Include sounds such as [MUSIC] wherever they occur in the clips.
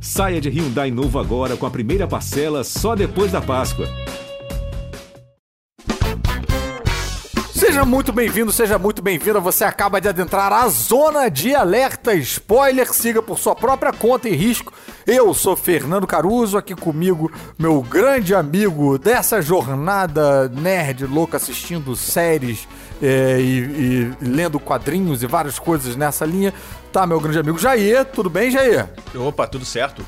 Saia de Hyundai novo agora com a primeira parcela só depois da Páscoa. Seja muito bem-vindo, seja muito bem-vinda. Você acaba de adentrar a zona de alerta spoiler. Siga por sua própria conta e risco. Eu sou Fernando Caruso, aqui comigo, meu grande amigo dessa jornada nerd louca assistindo séries é, e, e lendo quadrinhos e várias coisas nessa linha. Tá, meu grande amigo Jair. Tudo bem, Jair? Opa, tudo certo.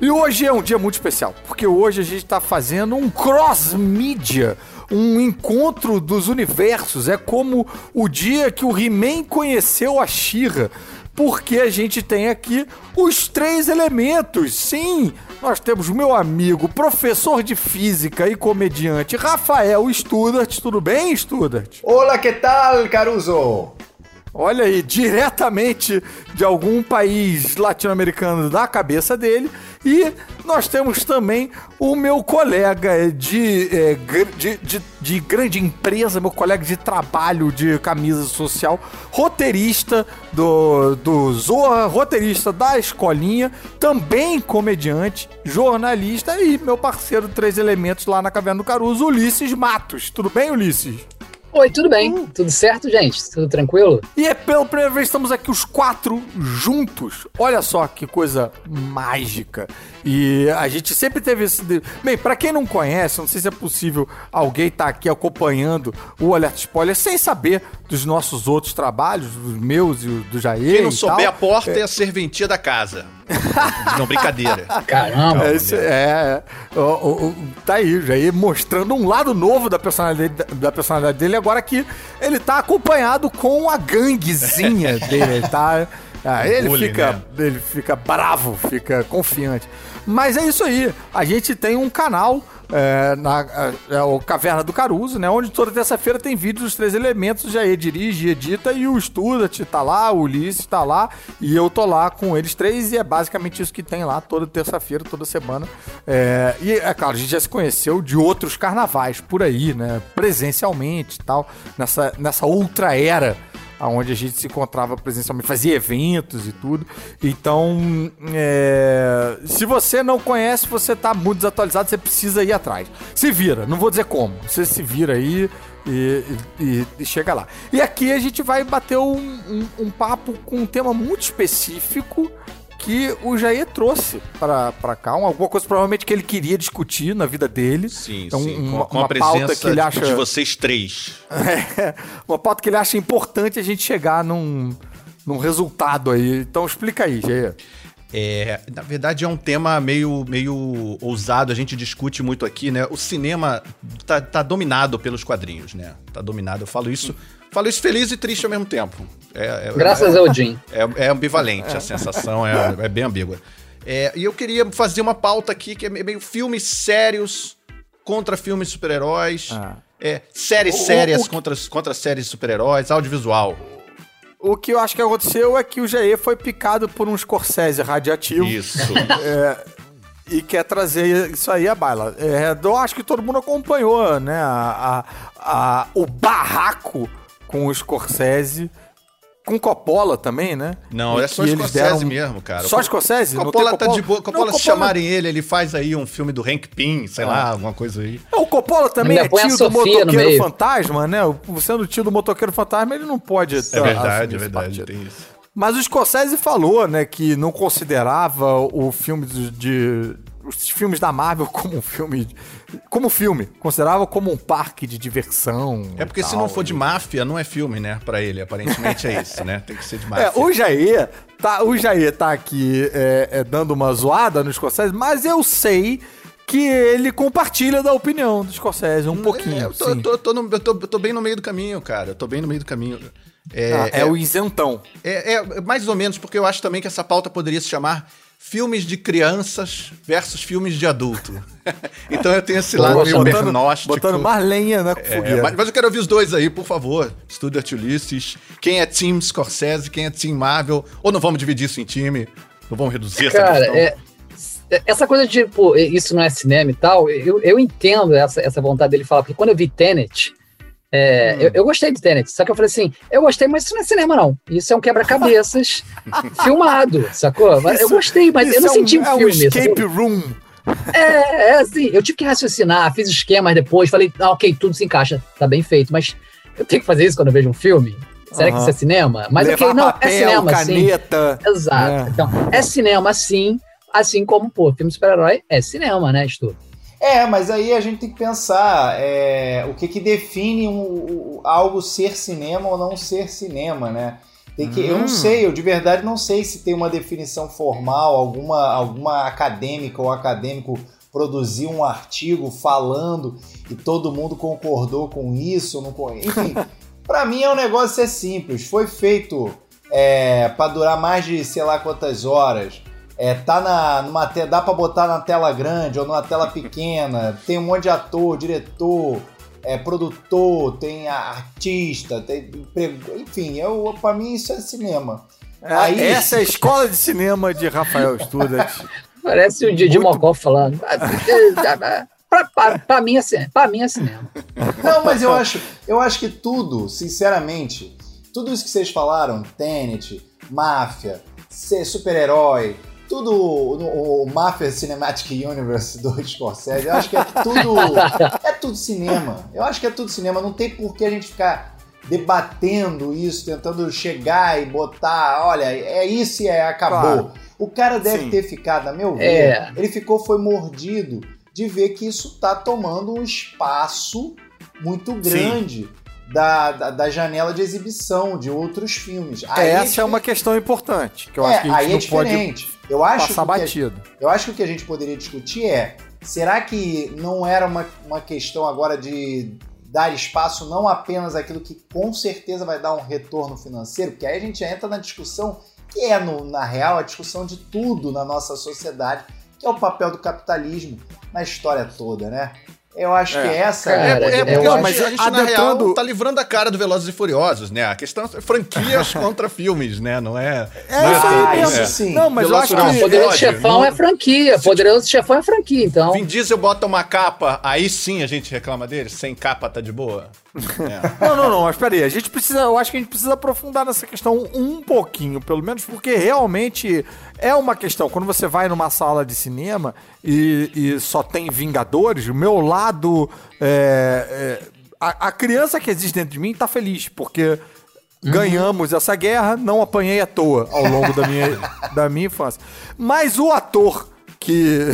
E hoje é um dia muito especial, porque hoje a gente está fazendo um cross-mídia, um encontro dos universos. É como o dia que o He-Man conheceu a She-Ra, porque a gente tem aqui os três elementos. Sim, nós temos meu amigo, professor de física e comediante, Rafael Studart. Tudo bem, Studart? Olá, que tal, Caruso? Olha aí, diretamente de algum país latino-americano da cabeça dele. E nós temos também o meu colega de, é, de, de, de, grande empresa, meu colega de trabalho de camisa social, roteirista do, do Zorra, roteirista da escolinha, também comediante, jornalista e meu parceiro Três Elementos lá na Caverna do Caruso, Ulisses Matos. Tudo bem, Ulisses? Oi, tudo bem? Hum. Tudo certo, gente? Tudo tranquilo? E é pela primeira vez que estamos aqui os quatro juntos. Olha só que coisa mágica. E a gente sempre teve esse. Bem, para quem não conhece, não sei se é possível alguém estar tá aqui acompanhando o Alerta Spoiler sem saber dos nossos outros trabalhos, dos meus e do Jair. Quem não souber, tal. a porta é... é a serventia da casa. [LAUGHS] não, brincadeira. Caramba. É, esse, é, é. O, o, tá aí, Jair mostrando um lado novo da personalidade, da personalidade dele, agora que ele tá acompanhado com a ganguezinha [LAUGHS] dele. Ele tá. Ah, ele, bullying, fica, né? ele fica bravo, fica confiante. Mas é isso aí. A gente tem um canal é, na é, é, o Caverna do Caruso, né? Onde toda terça-feira tem vídeos dos três elementos, já dirige, edita e o Studat tá lá, o Ulisses tá lá e eu tô lá com eles três e é basicamente isso que tem lá toda terça-feira, toda semana. É, e é claro, a gente já se conheceu de outros carnavais por aí, né? Presencialmente e tal, nessa, nessa outra era onde a gente se encontrava presencialmente, fazia eventos e tudo. Então, é, se você não conhece, você está muito desatualizado, você precisa ir atrás. Se vira, não vou dizer como, você se vira aí e, e, e chega lá. E aqui a gente vai bater um, um, um papo com um tema muito específico que o Jair trouxe para cá, alguma coisa provavelmente que ele queria discutir na vida dele. Sim, então, sim. Uma, com, com uma a presença que ele acha... de vocês três. [LAUGHS] É, uma pauta que ele acha importante a gente chegar num, num resultado aí. Então explica aí, Jair. É, na verdade é um tema meio, meio ousado, a gente discute muito aqui, né? O cinema tá, tá dominado pelos quadrinhos, né? Tá dominado, eu falo isso Falo isso feliz e triste ao mesmo tempo. É, é, Graças é, ao Jim. É, é ambivalente, a sensação é, é bem ambígua. É, e eu queria fazer uma pauta aqui que é meio filmes sérios contra filmes super-heróis. Ah. É, séries o, sérias o, o, contra, contra séries super-heróis, audiovisual. O que eu acho que aconteceu é que o GE foi picado por um Scorsese radiativo. Isso. É, e quer trazer isso aí à baila. É, eu acho que todo mundo acompanhou, né? A, a, a, o barraco com o Scorsese. Com Coppola também, né? Não, é só Scorsese deram... mesmo, cara. Só Scorsese? Coppola, Coppola tá de boa. Coppola, não, se Coppola... chamarem ele, ele faz aí um filme do Hank Pym, sei ah. lá, alguma coisa aí. O Coppola também é tio do motoqueiro fantasma, né? Sendo tio do motoqueiro fantasma, ele não pode. É verdade, é verdade, tem isso. Mas o Scorsese falou, né, que não considerava o filme de, de os filmes da Marvel [LAUGHS] como um filme. Como filme. Considerava como um parque de diversão. É porque se não for de máfia, não é filme, né? Pra ele, aparentemente é isso, né? Tem que ser de é, máfia. É, o Jair tá, o Jair tá aqui é, é, dando uma zoada no Scorsese, mas eu sei que ele compartilha da opinião do Scorsese um pouquinho. É, eu, tô, eu, tô, tô no, eu, tô, eu tô bem no meio do caminho, cara. Eu tô bem no meio do caminho. É, ah, é, é, o isentão. É, é, mais ou menos, porque eu acho também que essa pauta poderia se chamar filmes de crianças versus filmes de adulto. [LAUGHS] então eu tenho esse lado meio botando, pernóstico. Botando mais lenha na é, mas, mas, eu quero ouvir os dois aí, por favor. Stuart Ulysses. Quem é Team Scorsese, quem é Team Marvel? Ou não vamos dividir isso em time? Não vamos reduzir Cara, essa questão? É, é, essa coisa de, pô, isso não é cinema e tal, eu, eu entendo essa, essa vontade dele falar, porque quando eu vi Tenet, É, hum. eu, eu, gostei do Tenet, só que eu falei assim, eu gostei, mas isso não é cinema, não. Isso é um quebra-cabeças [LAUGHS] filmado, sacou? Isso, eu gostei, mas eu não é senti um, um filme. É um escape sacou? room. É, é assim, eu tive que raciocinar, fiz esquemas depois, falei, ah, ok, tudo se encaixa, tá bem feito, mas eu tenho que fazer isso quando eu vejo um filme? Será uhum. que isso é cinema? Mas Levar ok, não, é papel, é cinema, caneta. sim. Exato. É. Então, é cinema, sim, assim como, pô, filme super-herói é cinema, né, Stu? É, mas aí a gente tem que pensar é, o que, que define um, algo ser cinema ou não ser cinema, né? Tem que, hum. Eu não hum. sei, eu de verdade não sei se tem uma definição formal, alguma, alguma acadêmica ou acadêmico produziu um artigo falando e todo mundo concordou com isso, não, enfim. [LAUGHS] para mim é um negócio é simples. Foi feito é, para durar mais de sei lá quantas horas é, tá na, numa te... dá para botar na tela grande ou numa tela pequena, tem um monte de ator, diretor, é, produtor, tem artista, tem enfim, eu, pra mim isso é cinema. É, Aí... Essa é a escola de cinema de Rafael Studat. [LAUGHS] Parece o Didi Muito... Mocó falando. pra, pra, pra, mim é, pra mim é cinema. Não, mas eu acho, eu acho que tudo, sinceramente, tudo isso que vocês falaram, Tenet, máfia, ser super-herói, tudo o, o Mafia Cinematic Universe do [LAUGHS] Scorsese, eu acho que é tudo é tudo cinema. Eu acho que é tudo cinema, não tem por que a gente ficar debatendo isso, tentando chegar e botar, olha, é isso e é, acabou. Claro. O cara deve Sim. ter ficado, a meu ver, é. ele ficou foi mordido de ver que isso tá tomando um espaço muito grande. Sim da, da, da, janela de exibição de outros filmes. Aí Essa é, é uma questão importante, que eu é, acho que a gente não é pode eu acho passar batido. A, eu acho que o que a gente poderia discutir é, será que não era uma, uma questão agora de dar espaço não apenas aquilo que com certeza vai dar um retorno financeiro, porque aí a gente entra na discussão que é, no, na real, a discussão de tudo na nossa sociedade, que é o papel do capitalismo na história toda, né? Eu acho é. que essa cara, é, é porque não, mas a gente, adentrando... na real, tá livrando a cara do Velozes e Furiosos, né? A questão é franquias [LAUGHS] contra filmes, né? Não é. É não isso aí mesmo. É. Sim. Não, mas Velozes eu acho que. Poderoso Chefão é franquia. Poderoso Chefão é franquia, então. Vin Diesel bota uma capa, aí sim a gente reclama dele. Sem capa tá de boa. [LAUGHS] É. Não, não, não, mas peraí, a gente precisa, eu acho que a gente precisa aprofundar nessa questão um pouquinho, pelo menos, porque realmente é uma questão. Quando você vai numa sala de cinema e, e só tem Vingadores, o meu lado. É, é, a, a, criança que existe dentro de mim tá feliz, porque uhum. ganhamos essa guerra, não apanhei à toa ao longo da minha, [LAUGHS] da minha infância. Mas o ator que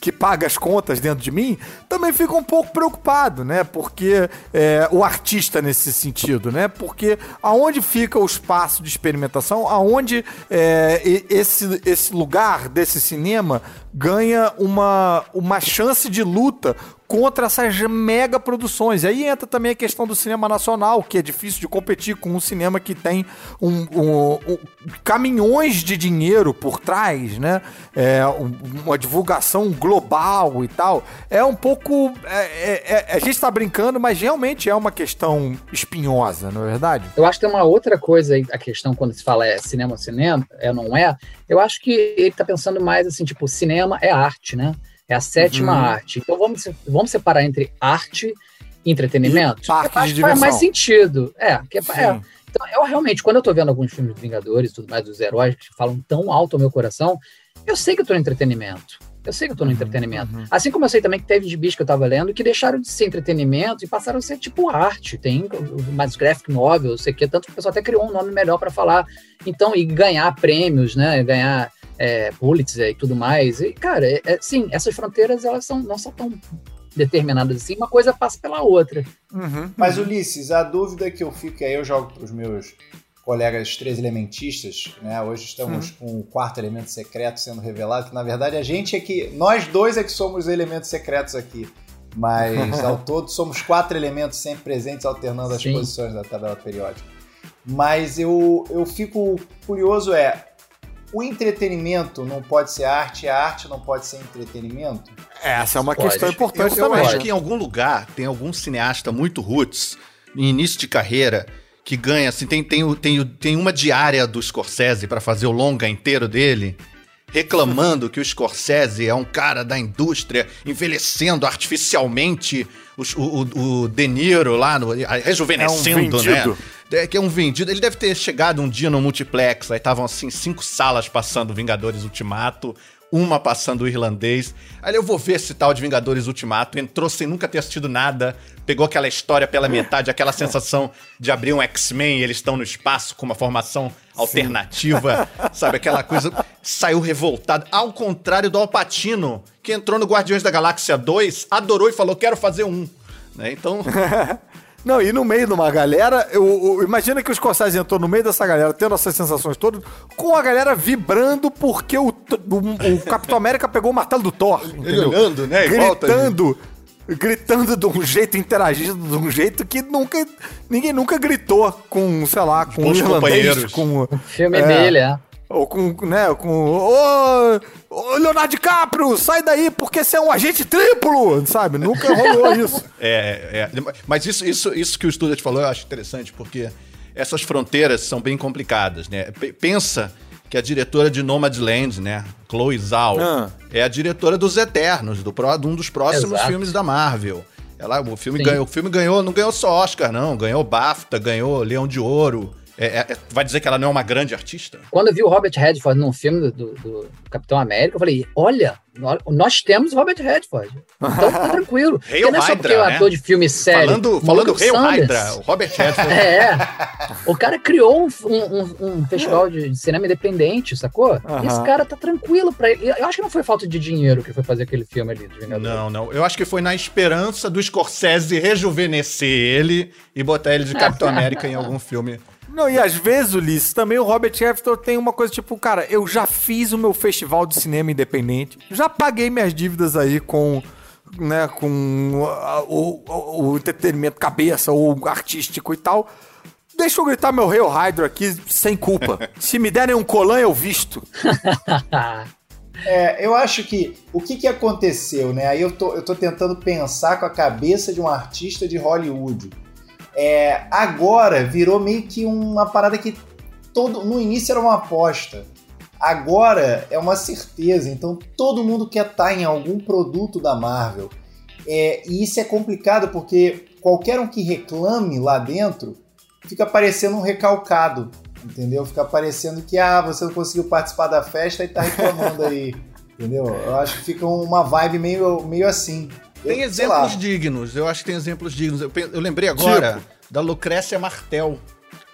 que paga as contas dentro de mim, também fica um pouco preocupado, né? Porque é, o artista nesse sentido, né? Porque aonde fica o espaço de experimentação, aonde é, esse, esse lugar desse cinema ganha uma, uma chance de luta contra essas mega produções. Aí entra também a questão do cinema nacional, que é difícil de competir com um cinema que tem um, um, um caminhões de dinheiro por trás, né? É, uma divulgação global e tal. É um pouco. É, é, é a gente está brincando, mas realmente é uma questão espinhosa, não é verdade? Eu acho que tem uma outra coisa aí, a questão quando se fala é cinema, cinema, é não é. Eu acho que ele está pensando mais assim, tipo, cinema é arte, né? É a sétima uhum. arte. Então vamos, vamos separar entre arte e entretenimento. E parque de diversão. faz mais sentido. É, que é, é. Então, eu realmente, quando eu tô vendo alguns filmes de Vingadores e tudo mais, dos heróis que falam tão alto ao meu coração, eu sei que eu tô no entretenimento. Eu sei que eu tô no uhum, entretenimento. Uhum. Assim como eu sei também que teve de bicho que eu tava lendo que deixaram de ser entretenimento e passaram a ser tipo arte. Tem mais graphic novel, sei que, tanto que o pessoal até criou um nome melhor para falar. Então, e ganhar prêmios, né? Ganhar é, Pulitzer e tudo mais. E, cara, é, é, sim, essas fronteiras elas são, não são tão determinadas assim, uma coisa passa pela outra. Uhum, Mas, Ulisses, a dúvida que eu fico, aí eu jogo para os meus colegas três elementistas, né? Hoje estamos uhum. com o quarto elemento secreto sendo revelado, que na verdade a gente é que. Nós dois é que somos os elementos secretos aqui. Mas ao [LAUGHS] todo somos quatro elementos sempre presentes, alternando as Sim. posições da tabela periódica. Mas eu, eu fico curioso, é o entretenimento não pode ser arte, a arte não pode ser entretenimento? Essa é uma pode. questão importante eu, eu também. Eu acho que em algum lugar tem algum cineasta muito roots, em início de carreira, que ganha, assim, tem, tem, tem, tem uma diária do Scorsese para fazer o longa inteiro dele, reclamando que o Scorsese é um cara da indústria envelhecendo artificialmente o, o, o De Niro lá, no, rejuvenescendo, é um né? É, que é um vendido. Ele deve ter chegado um dia no multiplex, aí estavam assim, cinco salas passando Vingadores Ultimato, uma passando o irlandês. Aí eu vou ver esse tal de Vingadores Ultimato. Entrou sem nunca ter assistido nada, pegou aquela história pela metade, aquela [LAUGHS] sensação de abrir um X-Men e eles estão no espaço com uma formação alternativa, Sim. [LAUGHS] sabe? Aquela coisa. Saiu revoltado. Ao contrário do Alpatino, que entrou no Guardiões da Galáxia 2, adorou e falou: quero fazer um. Né? Então. [LAUGHS] Não, e no meio de uma galera, eu, eu, imagina que os Scorsese entrou no meio dessa galera, tendo essas sensações todas, com a galera vibrando porque o, o, o Capitão América pegou o martelo do Thor. Ele olhando, né? Gritando. Gritando de um jeito, interagindo de um jeito que nunca. Ninguém nunca gritou com, sei lá, com os irlandês, com. O filme é, dele, é. Ou com, né, com... Ô, ô, Leonardo DiCaprio, sai daí porque você é um agente triplo, sabe? Nunca rolou [LAUGHS] isso. É, é, mas isso, isso, isso que o Student falou eu acho interessante, porque essas fronteiras são bem complicadas, né? P pensa que a diretora de Nomadland, né, Chloe Zhao, ah. é a diretora dos Eternos, do pro, de um dos próximos Exato. filmes da Marvel. Ela, o filme ganhou, o filme ganhou, não ganhou só Oscar, não, ganhou BAFTA, ganhou Leão de Ouro. É, é, vai dizer que ela não é uma grande artista? Quando eu vi o Robert Redford num filme do, do, Capitão América, eu falei: olha, nós temos Robert Redford. Então tá [LAUGHS] tranquilo. Hail não é só porque é um né? ator de filme sério. Falando, falando Hail Hydra, o Robert Redford. [LAUGHS] é. O cara criou um, um, um festival de, cinema independente, sacou? E esse cara tá tranquilo pra ele. Eu acho que não foi falta de dinheiro que foi fazer aquele filme ali de Vingador. Não, não. Eu acho que foi na esperança do Scorsese rejuvenescer ele e botar ele de Capitão [LAUGHS] América em algum filme não, e às vezes, Ulisses, também o Robert Hefton tem uma coisa tipo, cara, eu já fiz o meu festival de cinema independente, já paguei minhas dívidas aí com, né, com o, o, o entretenimento cabeça ou artístico e tal. Deixa eu gritar meu Hail Hydra aqui sem culpa. [LAUGHS] Se me derem um colan, eu visto. [LAUGHS] É, eu acho que o que, que aconteceu, né? Aí eu tô, eu tô tentando pensar com a cabeça de um artista de Hollywood. É, agora virou meio que uma parada que todo no início era uma aposta. Agora é uma certeza. Então todo mundo quer estar em algum produto da Marvel. É, e isso é complicado porque qualquer um que reclame lá dentro fica parecendo um recalcado, entendeu? Fica parecendo que ah, você não conseguiu participar da festa e tá reclamando [LAUGHS] aí, entendeu? Eu acho que fica uma vibe meio, meio assim. Tem exemplos dignos, eu acho que tem exemplos dignos. Eu, eu lembrei agora tipo? da Lucrécia Martel.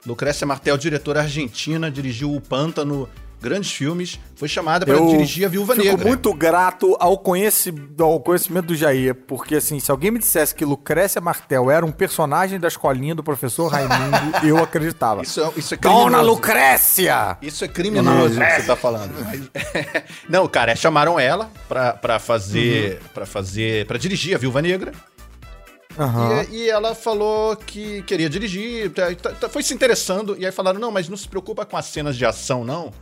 Lucrécia Martel, diretora argentina, dirigiu O Pântano, grandes filmes, foi chamada para dirigir a Viúva fico Negra. Fico muito grato ao, conheci ao conhecimento do Jair, porque assim, se alguém me dissesse que Lucrécia Martel era um personagem da escolinha do professor Raimundo, [LAUGHS] eu acreditava. Isso é, isso é criminoso. Dona Lucrécia! Isso é criminoso que você tá falando. [LAUGHS] Não, cara, chamaram ela para fazer, uhum. para fazer, para dirigir a Viúva Negra. Uhum. E, e, ela falou que queria dirigir, tá, tá, tá, foi se interessando, e aí falaram: não, mas não se preocupa com as cenas de ação, não.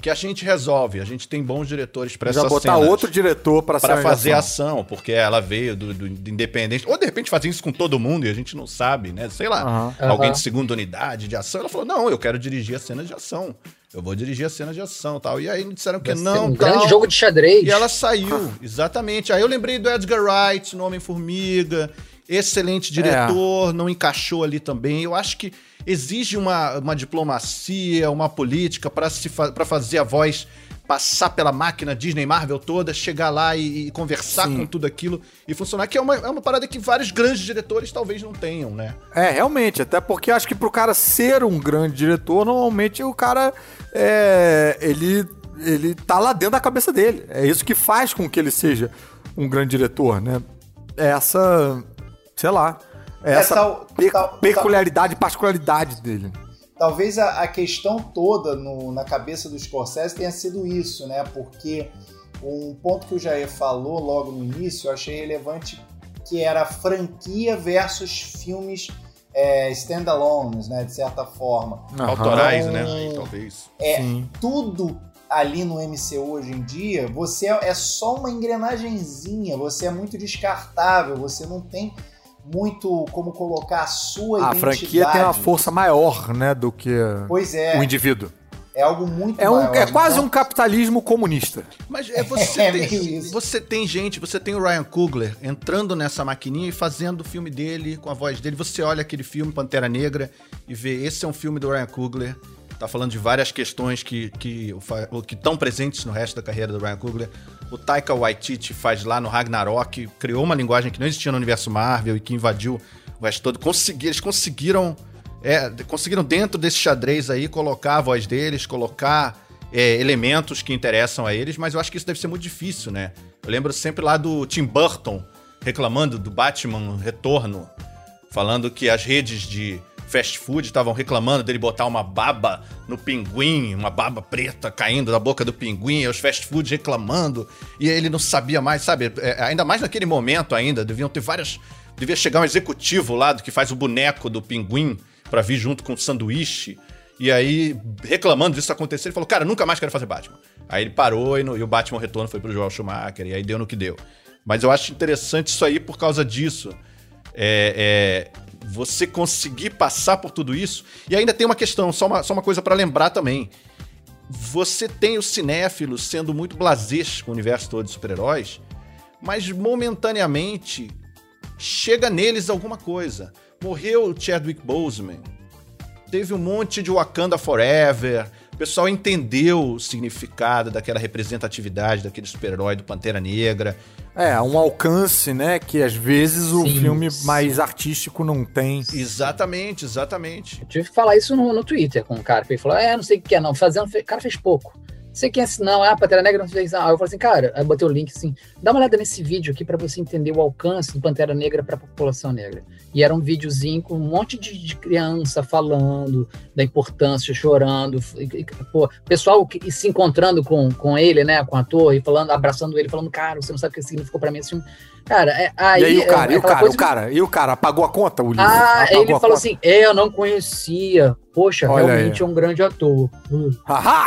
Que a gente resolve, a gente tem bons diretores para essas botar cenas. outro diretor para fazer ação. ação. porque ela veio do, do, do, Independente. Ou de repente fazer isso com todo mundo e a gente não sabe, né? Sei lá, uhum. alguém de segunda unidade de ação. Ela falou: não, eu quero dirigir as cenas de ação. Eu vou dirigir as cenas de ação tal. E aí me disseram que Vai não. Um tal. grande jogo de xadrez. E ela saiu, exatamente. Aí eu lembrei do Edgar Wright, no Homem-Formiga excelente diretor, é. não encaixou ali também. Eu acho que exige uma, uma diplomacia, uma política para fa fazer a voz passar pela máquina Disney Marvel toda, chegar lá e, e conversar Sim. com tudo aquilo e funcionar, que é uma, é uma parada que vários grandes diretores talvez não tenham, né? É, realmente, até porque acho que pro cara ser um grande diretor, normalmente o cara é, ele, ele tá lá dentro da cabeça dele. É isso que faz com que ele seja um grande diretor, né? Essa sei lá, é essa tal, pe tal, peculiaridade, tal, particularidade dele. Talvez a, a questão toda no, na cabeça do Scorsese tenha sido isso, né? Porque um ponto que o Jair falou logo no início, eu achei relevante, que era franquia versus filmes é, standalones, né? De certa forma. Uhum. Autorais, né? Aí, talvez. É, Sim. tudo ali no MCU hoje em dia, você é, é só uma engrenagemzinha, você é muito descartável, você não tem muito como colocar a sua a identidade. A franquia tem uma força maior, né, do que pois é. o indivíduo. É algo muito É, um, maior. é quase Então, um capitalismo comunista. Mas é, você, [LAUGHS] É tem, você tem gente, você tem o Ryan Coogler entrando nessa maquininha e fazendo o filme dele com a voz dele. Você olha aquele filme Pantera Negra e vê, esse é um filme do Ryan Coogler. Tá falando de várias questões que que que estão presentes no resto da carreira do Ryan Coogler. O Taika Waititi faz lá no Ragnarok, criou uma linguagem que não existia no universo Marvel e que invadiu o resto todo. Consegui, eles conseguiram é, conseguiram dentro desse xadrez aí colocar a voz deles, colocar é, elementos que interessam a eles, mas eu acho que isso deve ser muito difícil, né? Eu lembro sempre lá do Tim Burton reclamando do Batman Retorno, falando que as redes de fast food estavam reclamando dele botar uma baba no pinguim, uma baba preta caindo da boca do pinguim, e os fast food reclamando, e ele não sabia mais, sabe? É, ainda mais naquele momento ainda, deviam ter várias... Devia chegar um executivo lá do que faz o boneco do pinguim pra vir junto com o sanduíche, e aí, reclamando disso acontecer, ele falou, cara, nunca mais quero fazer Batman. Aí ele parou e, no- e o Batman Retorno foi pro Joel Schumacher, e aí deu no que deu. Mas eu acho interessante isso aí por causa disso. É, é, você conseguir passar por tudo isso. E ainda tem uma questão, só uma, só uma coisa pra lembrar também. Você tem os cinéfilos sendo muito blasés com o universo todo de super-heróis, mas momentaneamente chega neles alguma coisa. Morreu o Chadwick Boseman, teve um monte de Wakanda Forever. O pessoal entendeu o significado daquela representatividade daquele super-herói do Pantera Negra. É, um alcance, né? Que às vezes o Sim, filme sim. mais artístico não tem. Exatamente, exatamente. Eu tive que falar isso no, no Twitter com um cara, que ele falou, é, não sei o que é, não, fazendo, o cara fez pouco. Sei quem é esse, não, ah, Pantera Negra não fez, ah, eu falei assim, cara, aí eu botei o link assim, dá uma olhada nesse vídeo aqui pra você entender o alcance do Pantera Negra pra população negra. E era um videozinho com um monte de, de criança falando da importância, chorando, e- e, pô, pessoal que, se encontrando com, com ele, né, com o ator, e falando, abraçando ele, falando, cara, você não sabe o que significou pra mim esse filme. Cara, é, aí... e aí o cara, é e o cara, o cara, e o cara apagou a conta, o livro? ah, apagou ele a falou assim: é, eu não conhecia. Poxa, Olha realmente é um grande ator. Hum,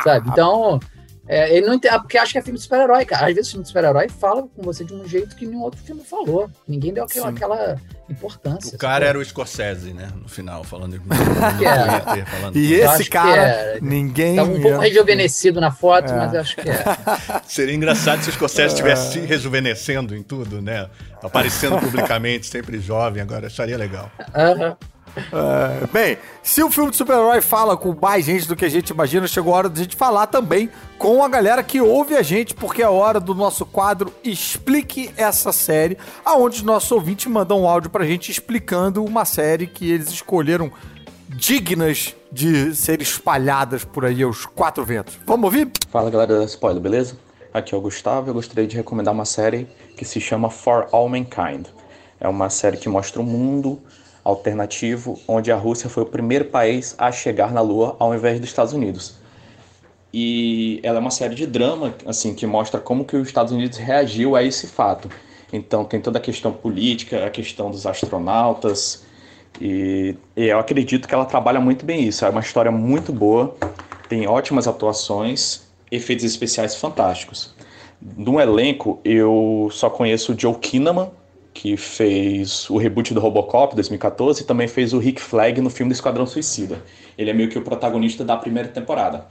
sabe? Então, é, ele não entende. Porque acha que é filme de super-herói, cara. Às vezes filme de super-herói fala com você de um jeito que nenhum outro filme falou. Ninguém deu aquela, aquela importância. O cara sacou? era o Scorsese, né? No final, falando é. Twitter, [LAUGHS] falando. E esse cara, é. ninguém. Tava um pouco ia- rejuvenescido na foto, É. mas eu acho que é. [LAUGHS] Seria engraçado se o Scorsese estivesse se rejuvenescendo em tudo, né? Aparecendo publicamente, sempre jovem, agora acharia legal. Aham. É, bem, se o filme de super-herói fala com mais gente do que a gente imagina, chegou a hora de a gente falar também com a galera que ouve a gente, porque é hora do nosso quadro Explique essa série, aonde os nossos ouvintes mandam um áudio pra gente explicando uma série que eles escolheram dignas de ser espalhadas por aí aos quatro ventos. Vamos ouvir? Fala galera da Spoiler, beleza? Aqui é o Gustavo eu gostaria de recomendar uma série que se chama For All Mankind. É uma série que mostra um mundo alternativo onde a Rússia foi o primeiro país a chegar na Lua ao invés dos Estados Unidos. E ela é uma série de drama assim que mostra como que os Estados Unidos reagiu a esse fato. Então tem toda a questão política, a questão dos astronautas, e, e eu acredito que ela trabalha muito bem isso. É uma história muito boa, tem ótimas atuações, efeitos especiais fantásticos. No elenco, eu só conheço o Joe Kinnaman, que fez o reboot do Robocop 2014 e também fez o Rick Flag no filme do Esquadrão Suicida. Ele é meio que o protagonista da primeira temporada.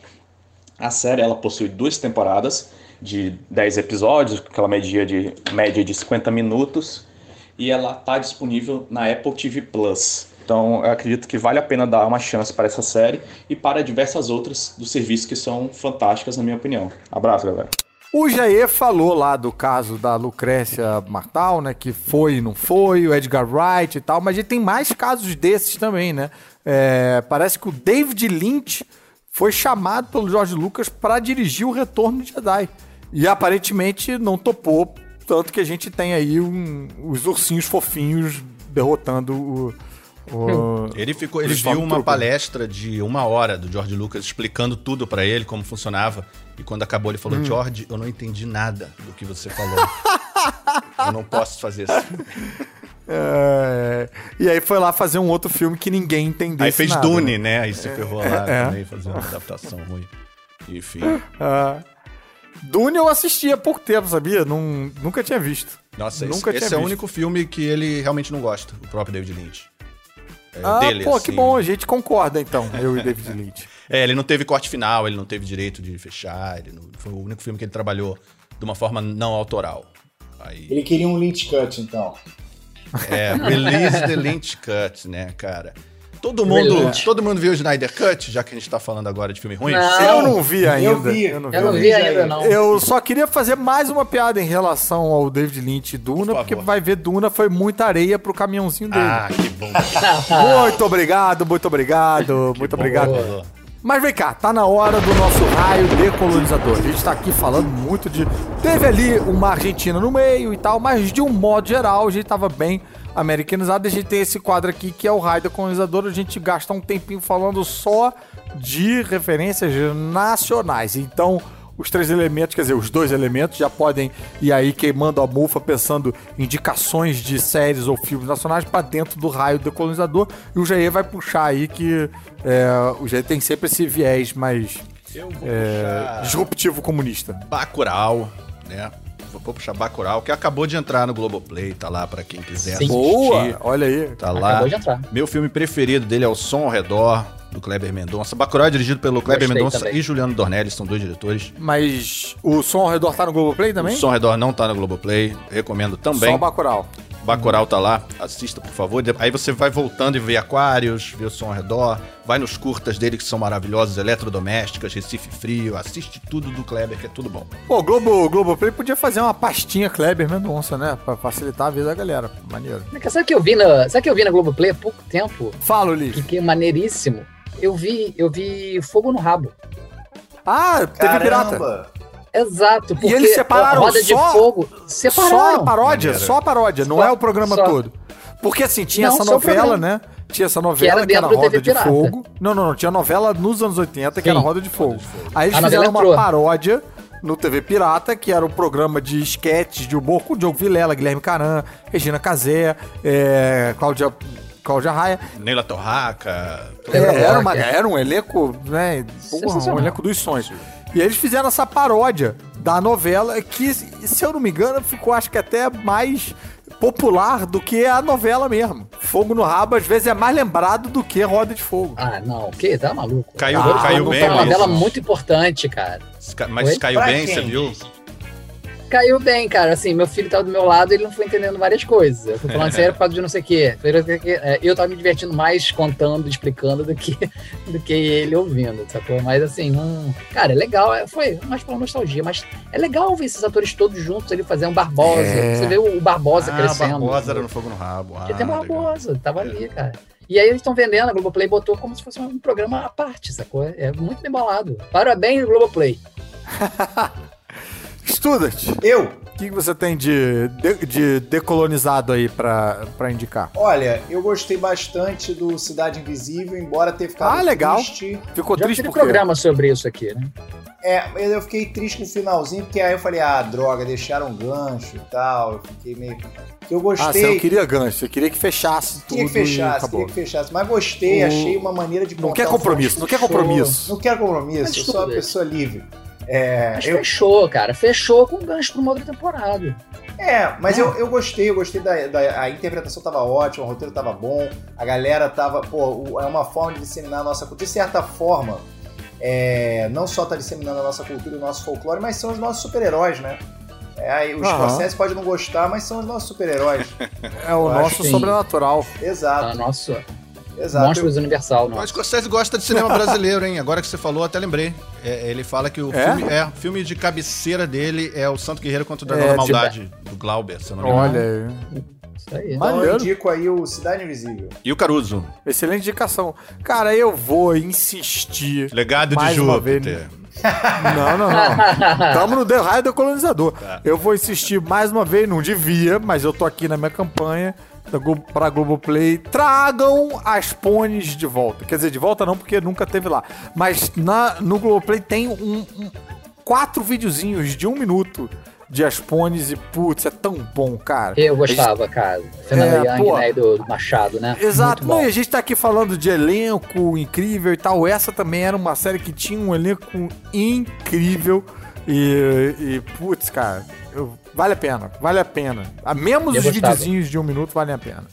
A série ela possui duas temporadas de 10 episódios, aquela média de, média de 50 minutos, e ela está disponível na Apple TV Plus. Então eu acredito que vale a pena dar uma chance para essa série e para diversas outras dos serviços que são fantásticas, na minha opinião. Abraço, galera. O Jair falou lá do caso da Lucrécia Martal, né? Que foi e não foi, o Edgar Wright e tal, mas a gente tem mais casos desses também, né? É, parece que o David Lynch foi chamado pelo George Lucas para dirigir o Retorno de Jedi. E aparentemente não topou, tanto que a gente tem aí um- os ursinhos fofinhos derrotando o. o- Ele ficou, ele viu uma palestra de uma hora do George Lucas explicando tudo pra ele, como funcionava. E quando acabou, ele falou: Hum. George, eu não entendi nada do que você falou. [LAUGHS] eu não posso fazer isso. É, e aí foi lá fazer um outro filme que ninguém entendeu. Aí fez Dune, né? Aí se ferrou lá é. também, fazendo uma adaptação ruim. Enfim. [LAUGHS] Ah, Dune eu assisti há pouco tempo, sabia? Não, nunca tinha visto. Nossa, esse, Nunca esse tinha é o único filme que ele realmente não gosta, o próprio David Lynch. É, Ah, dele. pô, assim. que bom, a gente concorda então, [LAUGHS] eu e David Lynch. É, ele não teve corte final, ele não teve direito de fechar, ele não- foi o único filme que ele trabalhou de uma forma não autoral. Aí, Ele queria um Lynch Cut, então. é, release the Lynch Cut, né, cara? Todo mundo, todo mundo viu o Snyder Cut, já que a gente tá falando agora de filme ruim? Não. Eu não vi ainda. Eu vi. Eu não vi, Eu não ainda. vi ainda, não. Eu só queria fazer mais uma piada em relação ao David Lynch e Duna, Por porque vai ver Duna foi muita areia pro caminhãozinho dele. Ah, que bom. Muito obrigado, muito obrigado, muito obrigado. Mas vem cá, tá na hora do nosso raio decolonizador. A gente tá aqui falando muito de. Teve ali uma Argentina no meio e tal, mas de um modo geral a gente tava bem americanizado. A gente tem esse quadro aqui que é o raio decolonizador. A gente gasta um tempinho falando só de referências nacionais. Então. Os três elementos, quer dizer, os dois elementos já podem ir aí queimando a bufa, pensando indicações de séries ou filmes nacionais pra dentro do raio decolonizador. E o Jair vai puxar aí que é, o Jair tem sempre esse viés mais é, disruptivo comunista. Bacurau, né? Vou puxar Bacurau, que acabou de entrar no Globoplay, tá lá pra quem quiser Sim. assistir. Boa! Olha aí. Tá lá. Acabou de entrar. Meu filme preferido dele é O Som ao Redor, do Kleber Mendonça. Bacurau é dirigido pelo Kleber Gostei Mendonça também. e Juliano Dornelli, são dois diretores. Mas o som ao redor tá no Globoplay também? O Som ao Redor não tá no Globoplay, recomendo também. Só o Bacurau. Bacurau tá lá, assista por favor. Aí você vai voltando e vê Aquários, vê o Som ao Redor, vai nos curtas dele que são maravilhosos, Eletrodomésticas, Recife Frio, assiste tudo do Kleber, que é tudo bom. Pô, o Globo, Globoplay podia fazer uma pastinha Kleber Mendonça, né? Pra facilitar a vida da galera. Maneiro. Sabe o que eu vi na, sabe o que eu vi na Globoplay há pouco tempo? Fala, Ulisses. Que, que é maneiríssimo. Eu vi, eu vi Fogo no Rabo. Ah, teve pirata. Exato, porque eles separaram a Roda de só- Fogo Só separaram. a paródia, só a paródia, não Só- é o programa só. todo. Porque assim, tinha Não, essa só novela, né? Tinha essa novela era que era, dentro do Roda de. Fogo. Não, não, não. Tinha novela nos anos 80 que Sim. era Roda de Fogo. Aí eles A fizeram novela uma entrou. paródia no TV Pirata, que era um programa de esquetes de humor com o Diogo Vilela, Guilherme Caran, Regina Casé, é, Cláudia, Cláudia Raia. Neila Torraca. É, era, uma- é. era um elenco, né? Porra, um elenco dos sonhos. E eles fizeram essa paródia da novela que, se eu não me engano, ficou acho que até mais popular do que a novela mesmo. Fogo no Rabo, às vezes, é mais lembrado do que Roda de Fogo. Ah, não, que tá maluco. Caiu- de caiu bem, Foi uma novela muito importante, cara. Mas Oi? caiu Pra bem, quem? você viu? Caiu bem, cara. Assim, meu filho tava do meu lado e ele não foi entendendo várias coisas. Eu fui falando [LAUGHS] sério por causa de não sei o quê. O. É, Eu tava me divertindo mais contando, explicando do que, [LAUGHS] do que ele ouvindo, sacou? Mas assim, não. Cara, é legal. é- Foi mais pela nostalgia, mas é legal ver esses atores todos juntos ali fazendo Barbosa. É. Você vê o o Barbosa Ah, crescendo. Barbosa era no Fogo no Rabo. Ah, tem legal. Barbosa, tava ali, cara. E aí eles estão vendendo, a Globoplay botou como se fosse um programa à parte, sacou? É muito bem bolado. Parabéns, Globoplay. [LAUGHS] Student, Eu? o que você tem de, de, de decolonizado aí pra, pra indicar? Olha, eu gostei bastante do Cidade Invisível, embora ter ficado Ah, legal. triste. Ficou Já triste teve por quê? programa sobre isso aqui, né? É, mas eu fiquei triste no finalzinho, porque aí eu falei, ah, droga, deixaram um gancho e tal. Eu fiquei meio. Eu Ah, gostei. você não queria gancho, você queria que fechasse tudo Queria que fechasse, queria que fechasse. Mas gostei, O- achei uma maneira de Não quer um compromisso, não quer Show. compromisso. Não quero compromisso, eu sou uma pessoa livre. É, Mas eu- fechou, cara. Fechou com gancho pra uma outra temporada. é, mas Não. eu, eu gostei, eu gostei da, da- a interpretação tava ótima, o roteiro tava bom, a galera tava, pô, o- é uma forma de disseminar a nossa cultura, de certa forma, é, não só tá disseminando a nossa cultura e o nosso folclore, mas são os nossos super-heróis, né? É, aí os. Scorsese podem não gostar, mas são os nossos super-heróis. [LAUGHS] É o Eu nosso que sim. sobrenatural. Tá, exato, nosso exato. Monstros Universal, O não. Scorsese gosta de cinema brasileiro, hein? Agora que você falou, até lembrei. É, ele fala que o É? filme, é, o filme de cabeceira dele é o Santo Guerreiro contra o É, Dragão da de- Maldade, do Glauber, se eu não me engano. Olha aí. Isso aí. Então eu indico aí o Cidade Invisível. E o Caruso, Excelente indicação. Cara, eu vou insistir. legado Mais de Júpiter. Não, não, não. [LAUGHS] Tamo no The Raio do Colonizador. Tá. Eu vou insistir mais uma vez, não devia, mas eu tô aqui na minha campanha da Glo pra Globoplay. Tragam as pôneis de volta. Quer dizer, de volta não, porque nunca teve lá. Mas na, no Globoplay tem um, um- quatro videozinhos de um minuto de Aspones e, putz, é tão bom, cara. Eu gostava, cara. Fernanda É, Young, pô. né? Do, do Machado, né? Exato, não, e a gente tá aqui falando de elenco incrível e tal. Essa também era uma série que tinha um elenco incrível. E, e putz, cara, eu- vale a pena, vale a pena. A menos Eu os videozinhos de um minuto valem a pena.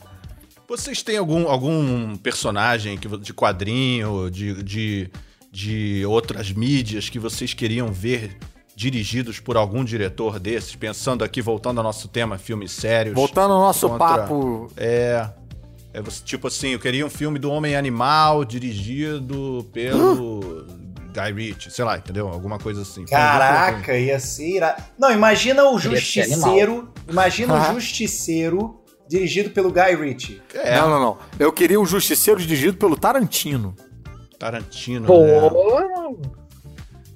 Vocês têm algum, algum personagem que, de quadrinho, de, de, de outras mídias que vocês queriam ver dirigidos por algum diretor desses? Pensando aqui, voltando ao nosso tema, filmes sérios. Voltando ao nosso contra- papo. É. é tipo assim, eu queria um filme do Homem Animal dirigido pelo Guy Ritchie, sei lá, entendeu? Alguma coisa assim. Caraca, ia ser irado. Não, imagina o Queria Justiceiro. Imagina o Justiceiro dirigido pelo Guy Ritchie. É, Não, não, não. Eu queria um Justiceiro dirigido pelo Tarantino. Tarantino. Pô, né?